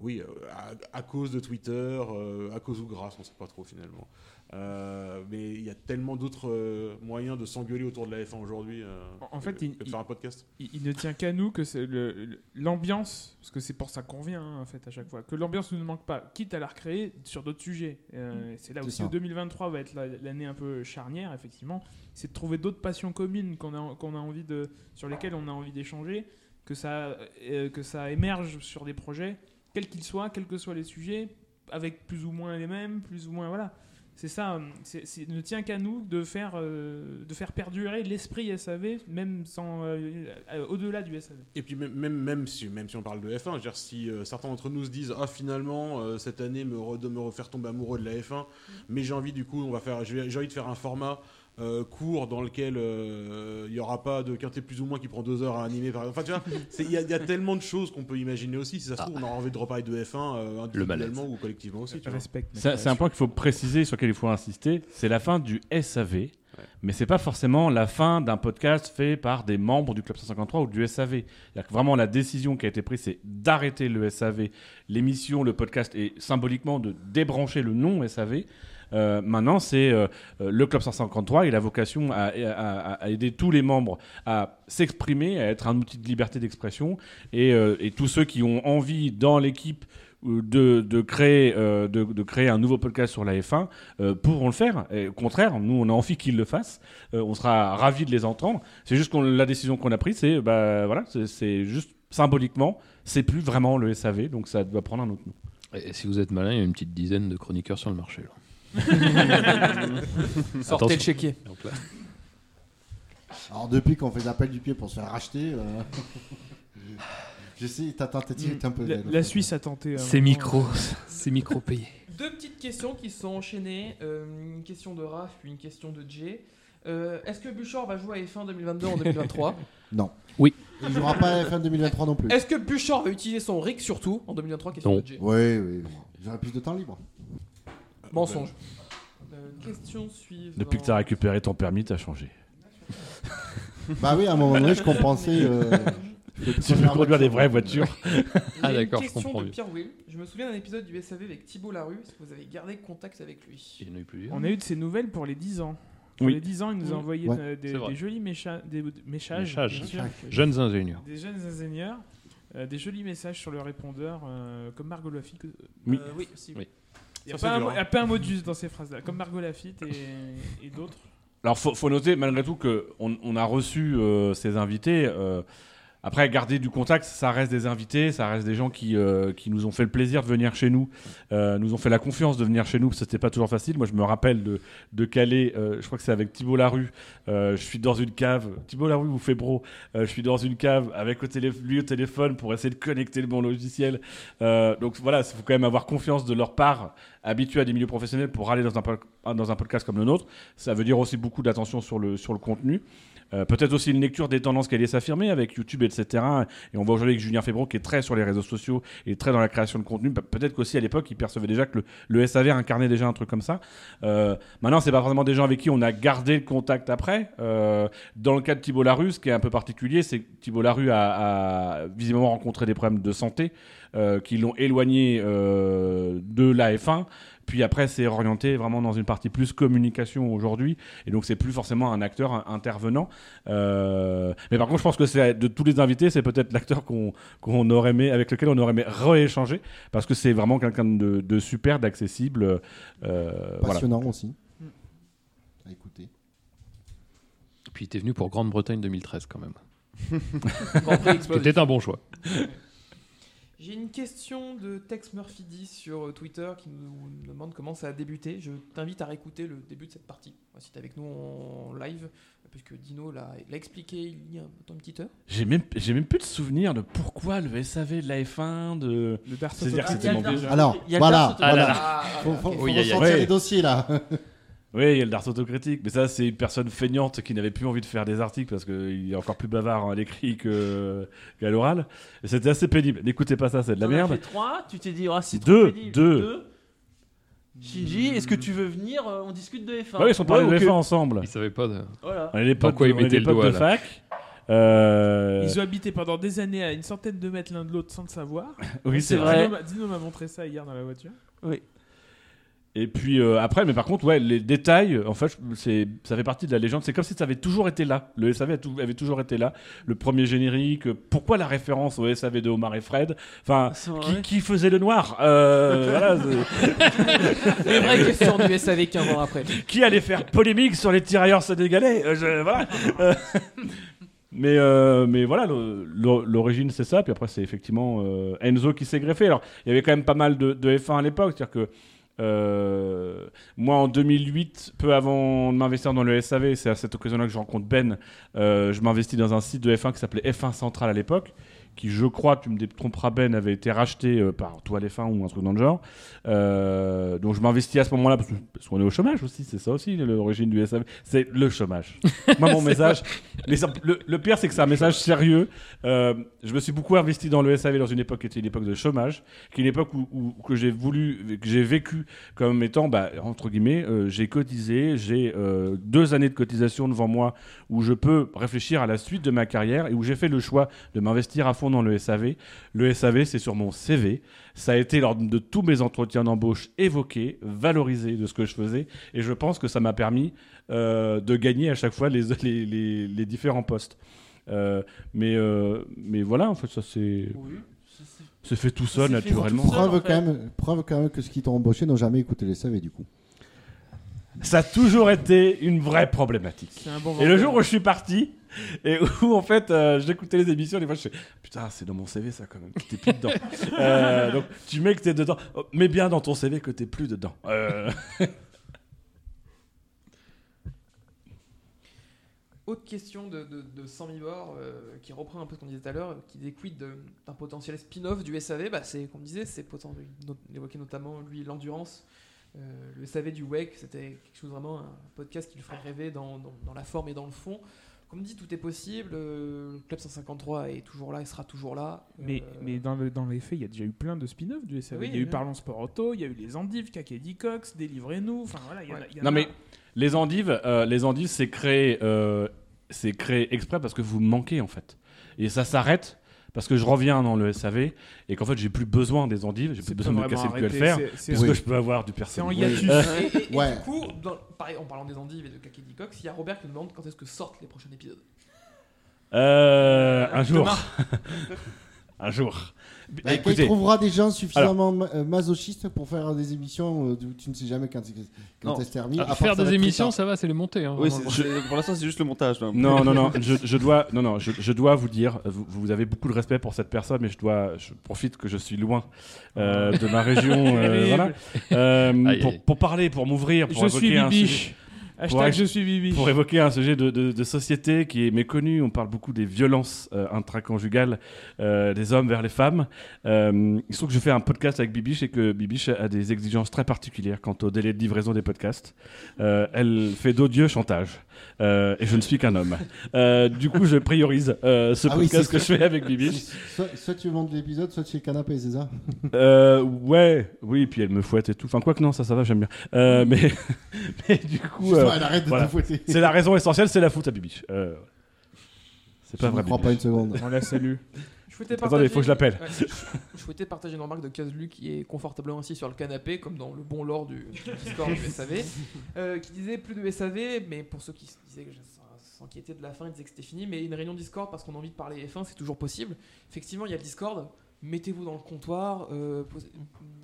oui, euh, à, à cause de Twitter, euh, à cause ou grâce, on sait pas trop finalement. Euh, mais il y a tellement d'autres euh, moyens de s'engueuler autour de la F1 aujourd'hui. euh, En- fait, que- il- que de faire un podcast. Il, il ne tient qu'à nous que c'est le- le- l'ambiance, parce que c'est pour ça qu'on vient hein, en fait à chaque fois, que l'ambiance ne nous manque pas, quitte à la recréer sur d'autres sujets. Euh, c'est là C'est aussi ça. où 2023 va être la- l'année un peu charnière, effectivement. C'est de trouver d'autres passions communes qu'on a, qu'on a envie de, sur lesquelles on a envie d'échanger, que ça, euh, que ça émerge sur des projets, quels qu'ils soient, quels que soient les sujets, avec plus ou moins les mêmes, plus ou moins voilà. C'est ça, euh, c'est, ne tient qu'à nous de faire, euh, de faire perdurer l'esprit SAV, même sans, euh, euh, au-delà du SAV. Et puis même, même, même, si, même si on parle de F1, je veux dire, si certains d'entre nous se disent ah finalement cette année me re- de me refaire tomber amoureux de la F1, mais j'ai envie du coup on va faire j'ai envie de faire un format euh, court dans lequel euh, il n'y aura pas de quintet plus ou moins qui prend deux heures à animer par exemple. Enfin tu vois, il y, a- il y a tellement de choses qu'on peut imaginer aussi. Si ça se trouve on aura envie de reparler de F1 euh, individuellement ou collectivement aussi. C'est un point qu'il faut préciser, sur lequel il faut insister. C'est la fin du SAV, mais c'est pas forcément la fin d'un podcast fait par des membres du Club 153 ou du SAV. Que vraiment la décision qui a été prise, c'est d'arrêter le SAV, l'émission, le podcast, et symboliquement de débrancher le nom SAV. Euh, maintenant, c'est euh, euh, le Club 153 et la vocation à, aider tous les membres à s'exprimer, à être un outil de liberté d'expression. Et, tous ceux qui ont envie dans l'équipe de, créer, un nouveau podcast sur la F1 euh, pourront le faire. Au contraire, nous, on a envie qu'ils le fassent. On sera ravis de les entendre. C'est juste que la décision qu'on a prise, c'est bah, voilà, juste symboliquement, c'est plus vraiment le SAV, donc ça doit prendre un autre nom. Et si vous êtes malin, il y a une petite dizaine de chroniqueurs sur le marché. Sortez Attention. le chéquier. Donc là- Alors depuis qu'on fait l'appel du pied pour se faire racheter, euh, je sais, ta tentative est un peu La, belle. la Suisse a tenté. un C'est micro, c'est micro payé. Deux petites questions qui se sont enchaînées. euh, une question de Raph, puis une question de Jay. Euh, Est-ce que Buchor va jouer à F1 2022 en 2023 Non. Oui. Il jouera pas à F1 2023 non plus. Est-ce que Buchor va utiliser son rig surtout en 2023 Question Non. de Jay. Oui, oui, oui. J'aurai plus de temps libre. Mensonge. Euh, question suivante. Depuis que tu as récupéré ton permis, tu as changé. Bah oui, à un moment donné, je compensais. euh, le Tu peux conduire des vraies voiture. voitures. Ah, d'accord, une je question comprends de mieux. Pierre Will. Je me souviens d'un épisode du SAV avec Thibault Larue. Est-ce que vous avez gardé contact avec lui Il y en a eu plusieurs. On a eu de ses nouvelles pour les 10 ans. Pour Oui. les 10 ans, il nous a envoyé Ouais. euh, des, C'est vrai. des jolis mécha- des, des messages. Messages. bien sûr. Jeunes ingénieurs. Des jeunes ingénieurs. euh, des jolis messages sur le répondeur, euh, comme Margot que- Oui. Euh, oui, aussi. Oui. Il n'y a, Ça, pas c'est un dur, mot- hein. a pas un modus dans ces phrases-là, comme Margot Lafitte et, et d'autres. Alors, faut, faut noter malgré tout que on, on a reçu euh, ces invités euh, après, garder du contact, ça reste des invités, ça reste des gens qui, euh, qui nous ont fait le plaisir de venir chez nous, euh, nous ont fait la confiance de venir chez nous, parce que c'était pas toujours facile. Moi, je me rappelle de, de Calais, euh, je crois que c'est avec Thibault Larue, euh, je suis dans une cave, Thibault Larue vous fait bro, je suis dans une cave avec lui au téléphone pour essayer de connecter le bon logiciel. Donc voilà, il faut quand même avoir confiance de leur part, habitués à des milieux professionnels pour aller dans un, dans un podcast comme le nôtre. Ça veut dire aussi beaucoup d'attention sur le, sur le contenu. Euh, Peut-être aussi une lecture des tendances qui allaient s'affirmer avec YouTube, etc. Et on voit aujourd'hui avec Julien Febro qui est très sur les réseaux sociaux et très dans la création de contenu. Pe- Peut-être qu'aussi à l'époque, il percevait déjà que le, le SAV incarnait déjà un truc comme ça. Euh, maintenant, c'est pas forcément des gens avec qui on a gardé le contact après. Euh, dans le cas de Thibault Larue, ce qui est un peu particulier, c'est que Thibault Larue a, a visiblement rencontré des problèmes de santé euh, qui l'ont éloigné euh, de la F1. Puis après, c'est orienté vraiment dans une partie plus communication aujourd'hui. Et donc, c'est plus forcément un acteur un- intervenant. Euh, mais par contre, je pense que c'est de tous les invités, c'est peut-être l'acteur qu'on qu'on aurait aimé, avec lequel on aurait aimé rééchanger. Parce que c'est vraiment quelqu'un de, de super, d'accessible. euh, voilà. Passionnant aussi. À écouter. Puis t'es venu pour Grande-Bretagne 2013 quand même. Grand Prix explosif. C'était un bon choix. J'ai une question de Tex Murphy 10 sur euh, Twitter qui nous demande comment ça a débuté. Je t'invite à réécouter le début de cette partie, si tu es avec nous en live, puisque Dino l'a l'a expliqué il y a une petite heure. J'ai même, j'ai même plus de souvenir de pourquoi le SAV de la F1, de. Le Dark C'est-à-dire que c'était Il y a mon. Alors, Il y a le voilà, voilà. Ah, Faut, faut, faut Oui, aïe, aïe, ressortir aïe. les dossiers là. Oui, il y a le Dars autocritique, mais ça, c'est une personne feignante qui n'avait plus envie de faire des articles parce qu'il est encore plus bavard hein, à l'écrit qu'à l'oral. Et c'était assez pénible. N'écoutez pas ça, c'est de la merde. fait trois, tu t'es dit, ah, c'est Deux, trop pénible. deux. Shinji, est-ce que tu veux venir euh, On discute de F1. Ouais, ils sont parlé Ouais, de ok. F1 ensemble. Il savait pas de... Voilà. On est potes, quoi de- il on des le doigt, de là. fac. Euh, Ils ont habité pendant des années à une centaine de mètres l'un de l'autre sans le savoir. Oui, c'est vrai. Dino m'a- montré ça hier dans la voiture. Et puis euh, après, mais par contre, ouais, les détails, en fait, c'est, ça fait partie de la légende. C'est comme si ça avait toujours été là. Le SAV avait toujours été là. Le premier générique. euh, Pourquoi la référence au SAV de Omar et Fred? Enfin, qui, faisait le noir? Euh, voilà, Les vraies questions du SAV 15 ans après. Qui allait faire polémique sur les tirailleurs sénégalais? Euh, je- Voilà. Euh, mais, euh, mais voilà, le- le- l'origine c'est ça. Puis après, c'est effectivement euh, Enzo qui s'est greffé. Alors, il y avait quand même pas mal de, de F1 à l'époque. C'est-à-dire que euh, moi, en 2008, peu avant de m'investir dans le SAV, c'est à cette occasion-là que je rencontre Ben. euh, je m'investis dans un site de F1 qui s'appelait F1 Central à l'époque. Qui, je crois, tu me tromperas Ben, avait été racheté euh, par Toile F1 ou un truc dans le genre. Euh, donc je m'investis à ce moment-là parce qu'on est au chômage aussi, c'est ça aussi l'origine du SAV, c'est le chômage. Moi mon message, le, le pire c'est que c'est un message sérieux. Euh, je me suis beaucoup investi dans le SAV dans une époque qui était une époque de chômage, qui est une époque où, où- que j'ai voulu, que j'ai vécu comme étant, bah, entre guillemets, j'ai cotisé, j'ai deux années de cotisation devant moi où je peux réfléchir à la suite de ma carrière et où j'ai fait le choix de m'investir à fond dans le SAV. Le SAV, c'est sur mon CV. Ça a été lors de tous mes entretiens d'embauche évoqué, valorisé de ce que je faisais. Et je pense que ça m'a permis euh, de gagner à chaque fois les, les, les- les différents postes. Euh, mais, euh, mais voilà, en fait, ça c'est Oui, c'est- fait tout seul, naturellement. tout seul. Preuve, en fait. quand même, preuve quand même que ceux qui t'ont embauché n'ont jamais écouté les SAV du coup. Ça a toujours été une vraie problématique. C'est un bon Et le jour où je suis parti, et où en fait euh, j'écoutais les émissions, des fois je fais Putain, c'est dans mon CV ça quand même, t'es plus dedans. Euh, donc tu mets que t'es dedans, Oh, mets bien dans ton CV que t'es plus dedans. Euh, Autre question de, de, de Samibor, euh, qui reprend un peu ce qu'on disait tout à l'heure, qui de- d'un potentiel spin-off du SAV. Bah, c'est comme on disait, c'est poten- no- il évoquait notamment lui l'endurance. Euh, le SAV du WEC, c'était quelque chose vraiment, un podcast qui le ferait rêver dans, dans- dans la forme et dans le fond. Comme dit, tout est possible. euh, le Club 153 est toujours là, il sera toujours là. Mais, Euh, mais dans, le- dans les faits, il y a déjà eu plein de spin-offs du SAV. Oui, il y a eu. Parlons Sport Auto, il y a eu les Endives, Kakedi Cox, Délivrez-nous. Enfin voilà, il y en a. il y en Non mais les endives, euh, les endives c'est créé, euh, c'est créé exprès parce que vous manquez en fait. Et ça s'arrête parce que je reviens dans le SAV et qu'en fait j'ai plus besoin des endives, j'ai plus besoin de me casser le cul à le faire. Parce Oui. que je peux avoir du C'est en hiatus. Et, et- et Ouais. du coup, dans- pareil, en parlant des endives et de Kakedi Cox, il y a Robert qui nous demande quand est-ce que sortent les prochains épisodes. Euh, un jour. un jour. Bah, quand Écoutez, il trouvera des gens suffisamment ma- masochistes pour faire des émissions euh, où tu ne sais jamais quand, quand Non. elles se terminent. Ah, faire des émissions, ça va, c'est les montées. hein, Oui, je- pour l'instant, c'est juste le montage. là. Non, non, non, je, je dois, non, non, je, je dois vous dire, vous, vous avez beaucoup de respect pour cette personne, mais je dois, je profite que je suis loin euh, de ma région, euh, voilà, Euh, pour, parler, pour m'ouvrir, pour Je suis évoquer un sujet. Hashtag Pour- je suis bibiche. pour évoquer un sujet de, de- de société qui est méconnu. On parle beaucoup des violences euh, intraconjugales euh, des hommes vers les femmes. Euh, il se trouve que je fais un podcast avec Bibiche et que Bibiche a des exigences très particulières quant au délai de livraison des podcasts. Euh, elle fait d'odieux chantage. Euh, et je ne suis qu'un homme. Euh, du coup, je priorise euh, ce Ah podcast que je fais avec Bibiche. Soit, soit tu montes l'épisode, soit tu es canapé, c'est ça? Euh, ouais, oui, puis elle me fouette et tout. Enfin, quoi que non, ça, ça va, j'aime bien. Euh, mais, mais du coup, euh, Putain, elle arrête de voilà. te fouetter. c'est la raison essentielle, c'est la faute à Bibiche. Euh, c'est Je pas ne vrai. crois Bibiche. pas une seconde. On la salue. Je souhaitais Attendez, partager- faut que je l'appelle. Ouais, je, je souhaitais partager une remarque de Kazlu qui est confortablement assis sur le canapé, comme dans le bon lore du du Discord du SAV, euh, qui disait plus de SAV, mais pour ceux qui se disaient que je s'inquiétaient de la fin, ils disaient que c'était fini, mais une réunion Discord parce qu'on a envie de parler F1, c'est toujours possible. Effectivement, il y a le Discord. Mettez-vous dans le comptoir, euh, posez-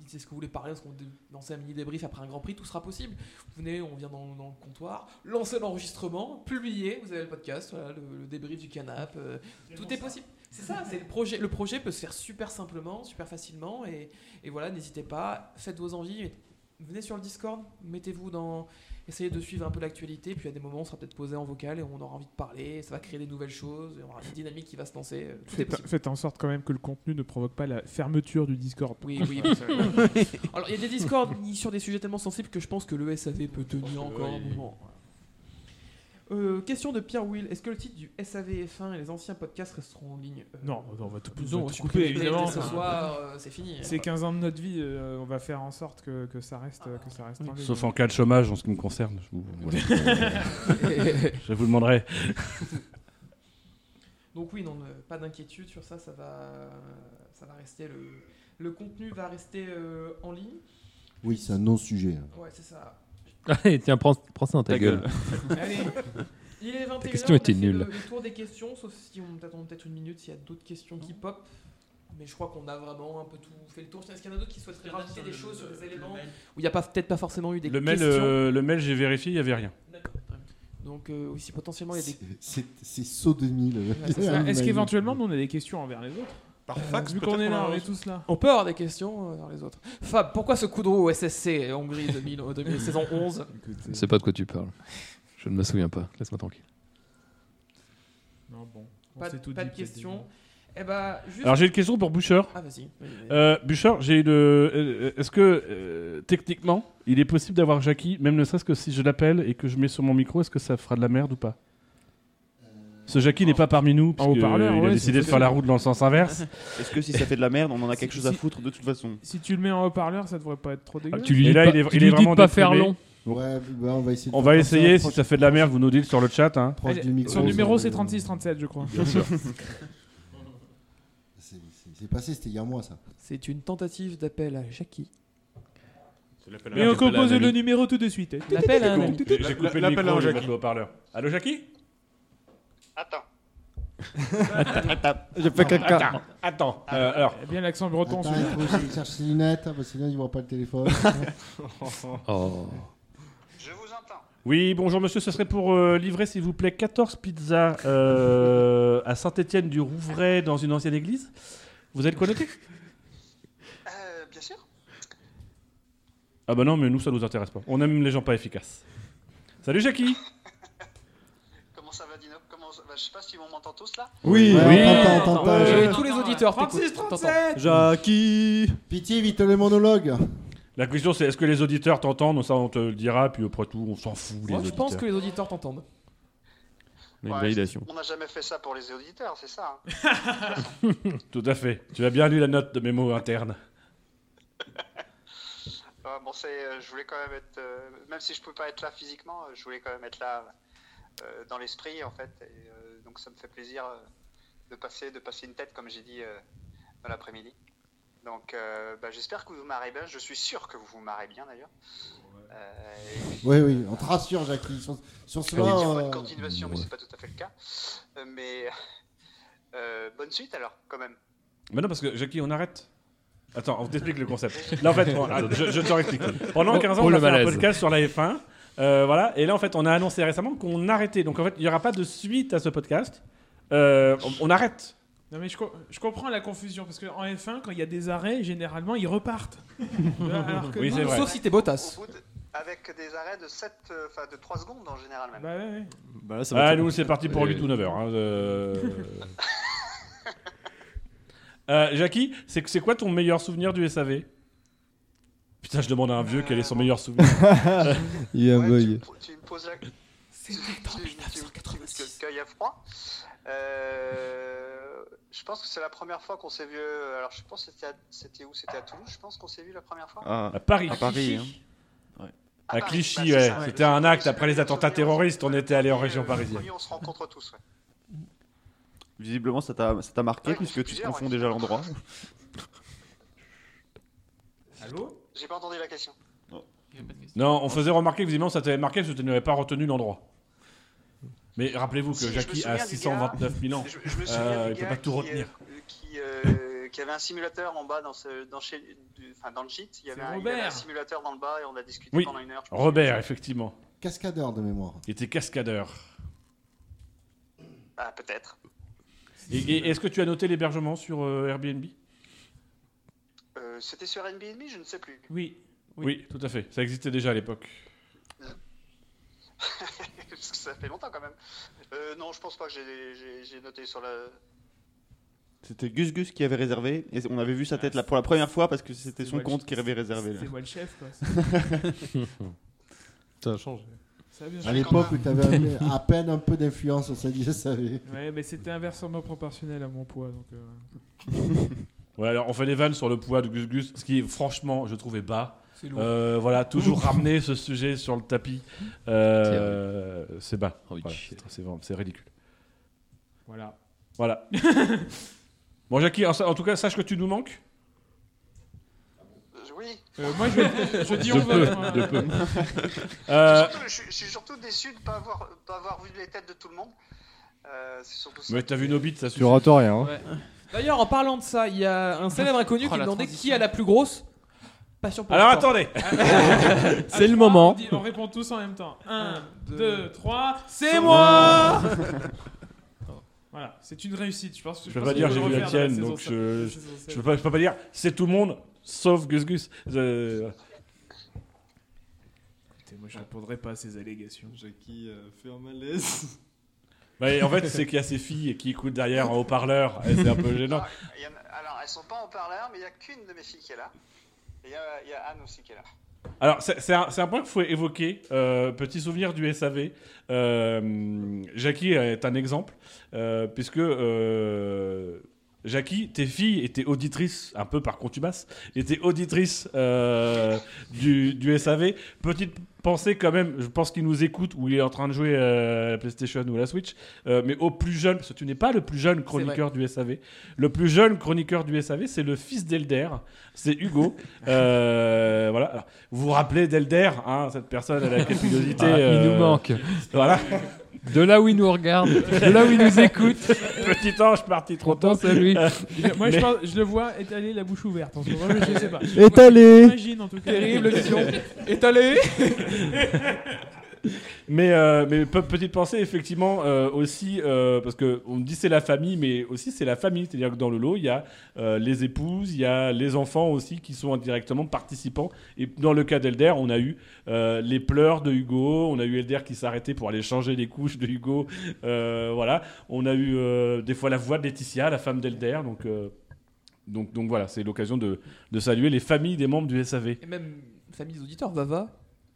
dites ce que vous voulez parler, parce qu'on lancer un mini débrief après un Grand Prix, tout sera possible. Vous venez, on vient dans, dans le comptoir, lancez l'enregistrement, publiez, vous avez le podcast, voilà, le, le débrief du canap, euh, tout est possible. C'est ça, c'est le projet. Le projet peut se faire super simplement, super facilement, et, et voilà, n'hésitez pas, faites vos envies, venez sur le Discord, mettez-vous dans, essayez de suivre un peu l'actualité, puis à des moments on sera peut-être posé en vocal et on aura envie de parler, ça va créer des nouvelles choses, il y aura une dynamique qui va se lancer, euh, tout est Faites, en sorte quand même que le contenu ne provoque pas la fermeture du Discord. Oui, oui. Alors, il y a des Discords ni sur des sujets tellement sensibles que je pense que le SAV peut tenir encore un moment. Euh, question de Pierre Will. Est-ce que le titre du SAV F1 et les anciens podcasts resteront en ligne Euh, Non, on va tout, on va tout couper, évidemment. ce soir, euh, c'est fini. C'est 15 ans de notre vie, euh, on va faire en sorte que, que ça reste, que ça reste en ligne. Sauf en cas de chômage, en ce qui me concerne. Je vous, voilà. je vous demanderai. Donc oui, non, pas d'inquiétude sur ça, ça va, ça va rester le, le contenu va rester euh, en ligne. Oui, c'est un non-sujet. hein. Ouais, c'est ça. Allez, tiens, prends, prends ça dans ta, Ta gueule. gueule. Allez, il est 21 question on a était fait nulle. Le, le tour des questions, sauf si on attend peut-être une minute s'il y a d'autres questions qui pop. Mais je crois qu'on a vraiment un peu tout fait le tour. Est-ce qu'il y en a d'autres qui souhaiteraient rajouter des choses sur des éléments où il n'y a pas peut-être pas forcément eu des Le mail, questions euh, le mail, j'ai vérifié, il y avait rien. Donc euh, oui, si potentiellement il y a des C'est- C'est c'est saut 2000. Ouais, c'est ça. Est-ce qu'éventuellement, nous, on a des questions envers les autres? Par Euh, fax, Vu peut-être qu'on est là, on est tous là. On peut avoir des questions euh, dans les autres. Fab, pourquoi ce coup de roue au SSC Hongrie 2000, euh, 2000, saison 11 Je sais pas de quoi tu parles. Je ne me souviens pas. Laisse-moi tranquille. Non, bon. on Pas, s'est tout pas dit, de questions. Eh juste. Alors j'ai une question pour Boucher. Ah, vas-y. Euh, Boucher, j'ai une. Est-ce que euh, techniquement, il est possible d'avoir Jackie, même ne serait-ce que si je l'appelle et que je mets sur mon micro, est-ce que ça fera de la merde ou pas? Ce Jackie n'est pas parmi nous, parce haut-parleur, il a ouais, décidé de c'est faire la route dans le sens inverse. Est-ce que si ça fait de la merde, on en a quelque chose à foutre de toute façon Si tu le mets en haut-parleur, ça devrait pas être trop dégueu. Tu lui dis là, pas, il est- tu il lui est dis de vraiment pas faire déprimé. long. Ouais, bah, on va essayer de On va ça, si ça fait de la merde, vous nous dites sur le chat. Hein. proche Allez, du micro, Son numéro, c'est va- 36-37, je crois. C'est passé, c'était il y a un mois ça. C'est une tentative d'appel à Jackie. Et on compose le numéro tout de suite. L'appel à un. J'ai j'ai coupé le L'appel micro, Jackie. Allô Jackie? Attends. J'ai fait caca. Attends, euh, alors. Eh bien l'accent breton, Attends, il faut cherche ses lunettes, parce que sinon il voit pas le téléphone. Oh. Je vous entends. Oui, bonjour monsieur, ce serait pour euh, livrer s'il vous plaît 14 pizzas euh, à Saint-Étienne du Rouvray dans une ancienne église. Vous êtes connecté Euh, bien sûr. Ah bah non, mais nous ça nous intéresse pas. On aime les gens pas efficaces. Salut Jackie Comment ça va, Dino Comment ça va Je sais pas si on m'entend tous là. Oui, Oui. on t'entend, on t'entend. Euh, tous les auditeurs, 36, t'écoutes, t'entends. 37 Jackie Pitié, vite le monologue. La question c'est est-ce que les auditeurs t'entendent? Ça on te le dira, puis après tout on s'en fout les Moi, je auditeurs. pense que les auditeurs t'entendent. Une Ouais, validation. On n'a jamais fait ça pour les auditeurs, c'est ça. hein. Tout à fait. Tu as bien lu la note de mémo interne. Euh, bon, c'est, euh, je voulais quand même être, euh, même si je pouvais pas être là physiquement, euh, je voulais quand même être là euh, dans l'esprit en fait. Et, euh, donc ça me fait plaisir euh, de passer, de passer une tête comme j'ai dit euh, dans l'après-midi. Donc euh, bah, j'espère que vous vous marrez bien. Je suis sûr que vous vous marrez bien d'ailleurs. Euh, Oui, oui, on te rassure, Jackie. Sur, sur vais dire votre euh, continuation, mais c'est pas tout à fait le cas. Euh, mais euh, bonne suite alors, quand même. Mais non, parce que Jackie, on arrête. Attends, on t'explique le concept. Là, en fait, on- je, je te réexplique. Pendant Oh, 15 ans, oh, on a fait un podcast sur la F1. Euh, voilà. Et là, en fait, on a annoncé récemment qu'on arrêtait. Donc, en fait, il n'y aura pas de suite à ce podcast. Euh, on, on arrête. Non mais je, co- je comprends la confusion parce qu'en F1 quand il y a des arrêts généralement ils repartent. Alors que Oui. Sauf si t'es Bottas. Avec des arrêts de 7, euh, enfin de 3 secondes en général même. Bah ouais, ouais. Bah là, ça va Ah, nous, c'est parti pour Euh, 8 ou 9 heures. hein, euh. Euh, Jackie, c'est c'est quoi ton meilleur souvenir du SAV Putain, je demande à un vieux quel est son meilleur souvenir. Il y a un bug. tu, me po- tu me poses la question. Qu'il y a froid. Euh, je pense que c'est la première fois qu'on s'est vu. euh, Alors, je pense que c'était à- c'était où? C'était à Toulouse, je pense qu'on s'est vu la première fois. Ah, À Paris. à Paris. Clichy. hein. À À Paris, Clichy, bah, ouais. C'était un acte après les attentats terroristes. On était allé en région euh, parisienne. on se rencontre tous, ouais. Visiblement, ça t'a ça t'a marqué Ouais, puisque tu te confonds ouais. déjà l'endroit. Allô? J'ai pas entendu la question. Il y avait pas de question. Non, on faisait remarquer que visiblement ça t'avait marqué parce que tu n'avais pas retenu l'endroit. Mais rappelez-vous que Si, je me Jackie a souviens du 629 000 ans. Je, je me souviens Euh, du il peut gars pas tout qui, retenir. euh, qui, euh, qui avait un simulateur en bas dans, ce, dans, chez, du- enfin, dans le gîte. Il y, avait C'est un, il y avait Robert. un simulateur dans le bas et on a discuté Oui, pendant une heure. je me Robert, effectivement. Cascadeur de mémoire. Il était cascadeur. Ah, peut-être. Et, et est-ce que tu as noté l'hébergement sur euh, Airbnb? Euh, C'était sur Airbnb, je ne sais plus. Oui. oui. tout à fait. Ça existait déjà à l'époque. Parce que ça fait longtemps quand même. Euh, non, je pense pas que j'ai- j'ai j'ai noté sur la. C'était Gus Gus qui avait réservé et on avait vu sa tête là pour la première fois parce que c'était C'est son compte qui avait réservé. là. C'est moi le chef quoi. Ça a changé. Ça a bien À changé. l'époque où tu avais à peine un peu d'influence au sein du SAV. Ouais, mais c'était inversement proportionnel à mon poids donc. euh, Ouais, alors on fait des vannes sur le poids de Gus Gus, ce qui, franchement, je trouvais bas. C'est lourd. Euh, voilà, toujours ramener ce sujet sur le tapis. Euh, c'est bas. Ah oui. Voilà, c'est- c'est vraiment- c'est ridicule. Voilà. Voilà. bon, Jackie, en, en tout cas, sache que tu nous manques. Euh, oui. Euh, moi je, je dis De on va. peu, de peu. Je suis Euh, surtout- je, suis- je suis surtout déçu de ne pas avoir, pas avoir vu les têtes de tout le monde. Euh, c'est surtout ça. mais t'as vu nos bits, ça Tu suffit. rates rien. hein. Ouais. D'ailleurs, en parlant de ça, il y a un célèbre inconnu Oh, qui demandait transition. qui a la plus grosse passion pour Alors le attendez. À le trois, moment. On, dit- on répond tous en même temps. 1, 2, 3. C'est moi Voilà, c'est une réussite. Je pense. Je peux pas dire j'ai vu la tienne, donc je, je peux pas, je peux pas dire c'est tout le monde sauf Gus Gus. Je- voilà. Moi je répondrai pas à ces allégations. Jackie euh, fait un malaise. En fait, c'est qu'il y a ces filles qui écoutent derrière en haut-parleur. C'est un peu gênant. En a- alors, elles sont pas en parleur, mais il y a qu'une de mes filles qui est là. Et il y, a- il y a Anne aussi qui est là. Alors, c'est un, point qu'il faut évoquer. Euh, petit souvenir du SAV. Euh, Jackie est un exemple, euh, puisque Jackie, tes filles étaient auditrices, un peu par contumace, étaient auditrices euh, du, du SAV. Petite pensée quand même, je pense qu'il nous écoute ou il est en train de jouer à la PlayStation ou à la Switch, euh, mais au plus jeune, parce que tu n'es pas le plus jeune chroniqueur du SAV. Le plus jeune chroniqueur du SAV, c'est le fils d'Elder, c'est Hugo. Euh, voilà. Alors, vous vous rappelez d'Elder, hein, cette personne à la capilosité. Ah, il nous euh, manque. Voilà. De là où il nous regarde, de là où il nous écoute. Petit ange parti trop tôt. à lui. Moi Mais- je, pense- je le vois étaler la bouche ouverte en ce moment. Je sais pas. Étalé. J'imagine en tout cas. Terrible vision. Étalé Mais, euh, petite pensée, effectivement, euh, aussi, euh, parce qu'on dit c'est la famille, mais aussi c'est la famille. C'est-à-dire que dans le lot, il y a euh, les épouses, il y a les enfants aussi qui sont indirectement participants. Et dans le cas d'Elder, on a eu les pleurs de Hugo, on a eu Elder qui s'arrêtait pour aller changer les couches de Hugo. voilà. On a eu des fois la voix de Laetitia, la femme d'Elder. Donc, voilà, c'est l'occasion de, saluer les familles des membres du SAV. Et même famille des auditeurs, Vava,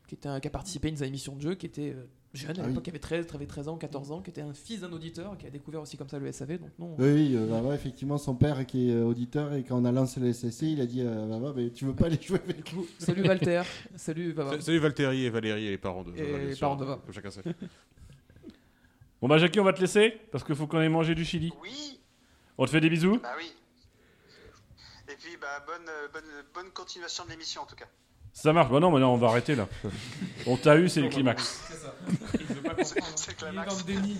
qui, était un- qui a participé à une émission de jeu, qui était euh, jeune à Ah oui. l'époque, qui avait 13, avait 13 ans, 14 ans, qui était un fils d'un auditeur, qui a découvert aussi comme ça le SAV. Donc non. Oui, oui, euh, bah, effectivement, son père qui est euh, auditeur et quand on a lancé le SSC, il a dit euh, bah, bah, mais tu veux pas aller jouer avec nous? Salut Walter, salut. Sa- Salut Valtteri et Valérie et les parents de Et les parents de Vava. Comme chacun sait. Bon bah Jackie, on va te laisser parce qu'il faut qu'on ait mangé du chili. Oui, On te fait des bisous. bah oui. Et puis, bah, bonne, bonne, bonne continuation de l'émission en tout cas. Ça marche. Bah non, mais non, on va arrêter là. On t'a eu, c'est le climax. Il veut pas comprendre. C'est Il est climax. dans le déni.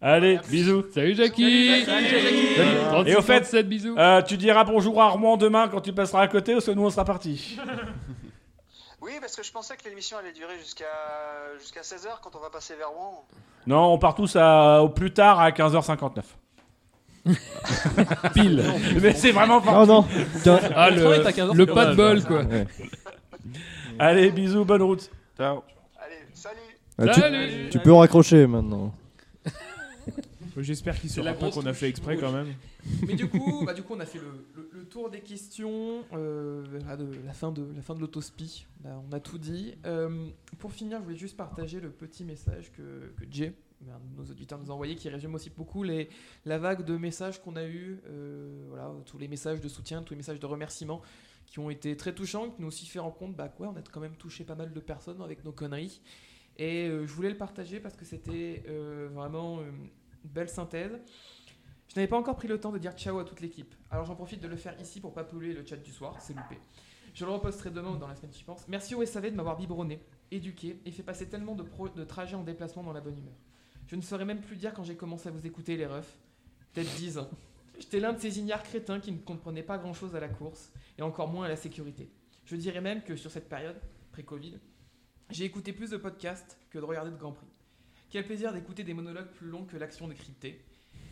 Allez, bisous. Salut Jackie. Salut, Jackie. Salut. Et au 36, fait, 37, bisous. euh, tu diras bonjour à Armand demain quand tu passeras à côté, parce que nous on sera partis. Oui, parce que je pensais que l'émission allait durer jusqu'à jusqu'à 16h quand on va passer vers Rouen. Non, on part tous à- au plus tard à 15h59. Pile. Mais c'est vraiment pas. Non, non. Ah, Le train est à 15 le, heures, le c'est pas de bol, quoi. Ouais. Allez, bisous, bonne route. Ciao. Allez, salut Ah, tu, Salut. tu peux raccrocher maintenant. J'espère qu'il la pas qu'on a fait exprès quand même. Mais du coup, bah, du coup, on a fait le, le- le tour des questions, euh, de la fin de la fin de l'autospi. On a tout dit. Euh, pour finir, je voulais juste partager le petit message que, que Jay, nos auditeurs, nous a envoyé, qui résume aussi beaucoup les, la vague de messages qu'on a eu, euh, voilà, tous les messages de soutien, tous les messages de remerciements qui ont été très touchants, qui nous ont aussi fait rendre compte, bah ouais, on a quand même touché pas mal de personnes avec nos conneries. Et euh, je voulais le partager parce que c'était euh, vraiment euh, une belle synthèse. Je n'avais pas encore pris le temps de dire ciao à toute l'équipe. Alors j'en profite de le faire ici pour pas polluer le chat du soir, c'est loupé. Je le reposterai demain ou dans la semaine qui pense. Merci au SAV de m'avoir biberonné, éduqué et fait passer tellement de, de trajets en déplacement dans la bonne humeur. Je ne saurais même plus dire quand j'ai commencé à vous écouter les refs. Peut-être 10 ans. J'étais l'un de ces ignares crétins qui ne comprenaient pas grand chose à la course et encore moins à la sécurité. Je dirais même que sur cette période, pré-Covid, j'ai écouté plus de podcasts que de regarder de Grand Prix. Quel plaisir d'écouter des monologues plus longs que l'action décryptée.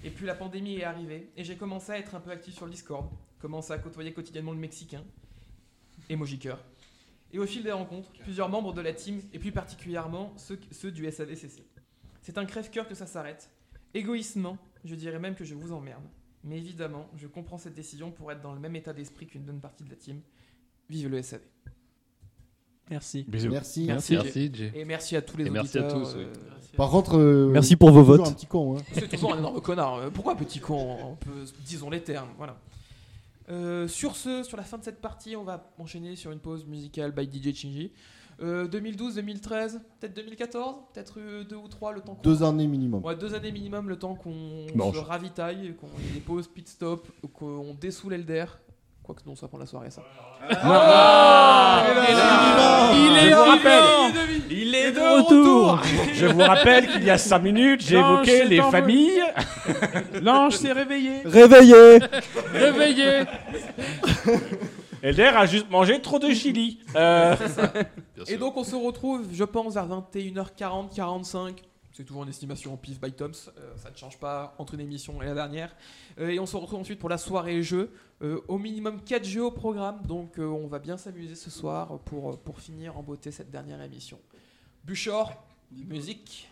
Et puis la pandémie est arrivée et j'ai commencé à être un peu actif sur le Discord, commencé à côtoyer quotidiennement le Mexicain, emoji cœur. Et au fil des rencontres, plusieurs membres de la team et plus particulièrement ceux, ceux du SADCC. C'est un crève-cœur que ça s'arrête. Égoïstement, je dirais même que je vous emmerde. Mais évidemment, je comprends cette décision pour être dans le même état d'esprit qu'une bonne partie de la team. Vive le SAV. Merci. Bisous. Merci. Merci, Merci, Jay. Et merci à tous les Et merci à auditeurs. tous, oui. euh, Par contre, euh, Merci pour vos toujours votes. un petit con. Hein. C'est toujours un énorme connard. Euh, Pourquoi petit con On peut, disons les termes. Voilà. Euh, sur ce, sur la fin de cette partie, on va enchaîner sur une pause musicale by DJ Chingy. Euh, 2012, 2013, peut-être 2014, peut-être euh, deux ou trois le temps qu'on. Deux années minimum. Ouais, deux années minimum le temps qu'on Bon, se ravitaille, qu'on pauses pit stop, qu'on dessoule l'Elder. Quoique non, ça va prendre la soirée ça. Ah, il est là. Il est Je vous là, rappelle. Il est de retour. Je vous rappelle qu'il y a 5 minutes, j'ai évoqué les familles. L'ange s'est réveillé. Réveillé Réveillé Elder a juste mangé trop de chili. Euh, Et donc on se retrouve, je pense, vers 21h40, 45. C'est toujours une estimation en pif by Toms, euh, ça ne change pas entre une émission et la dernière. Euh, et on se retrouve ensuite pour la soirée jeu. Euh, au minimum 4 jeux au programme, donc euh, on va bien s'amuser ce soir pour, pour finir en beauté cette dernière émission. Buchor, musique.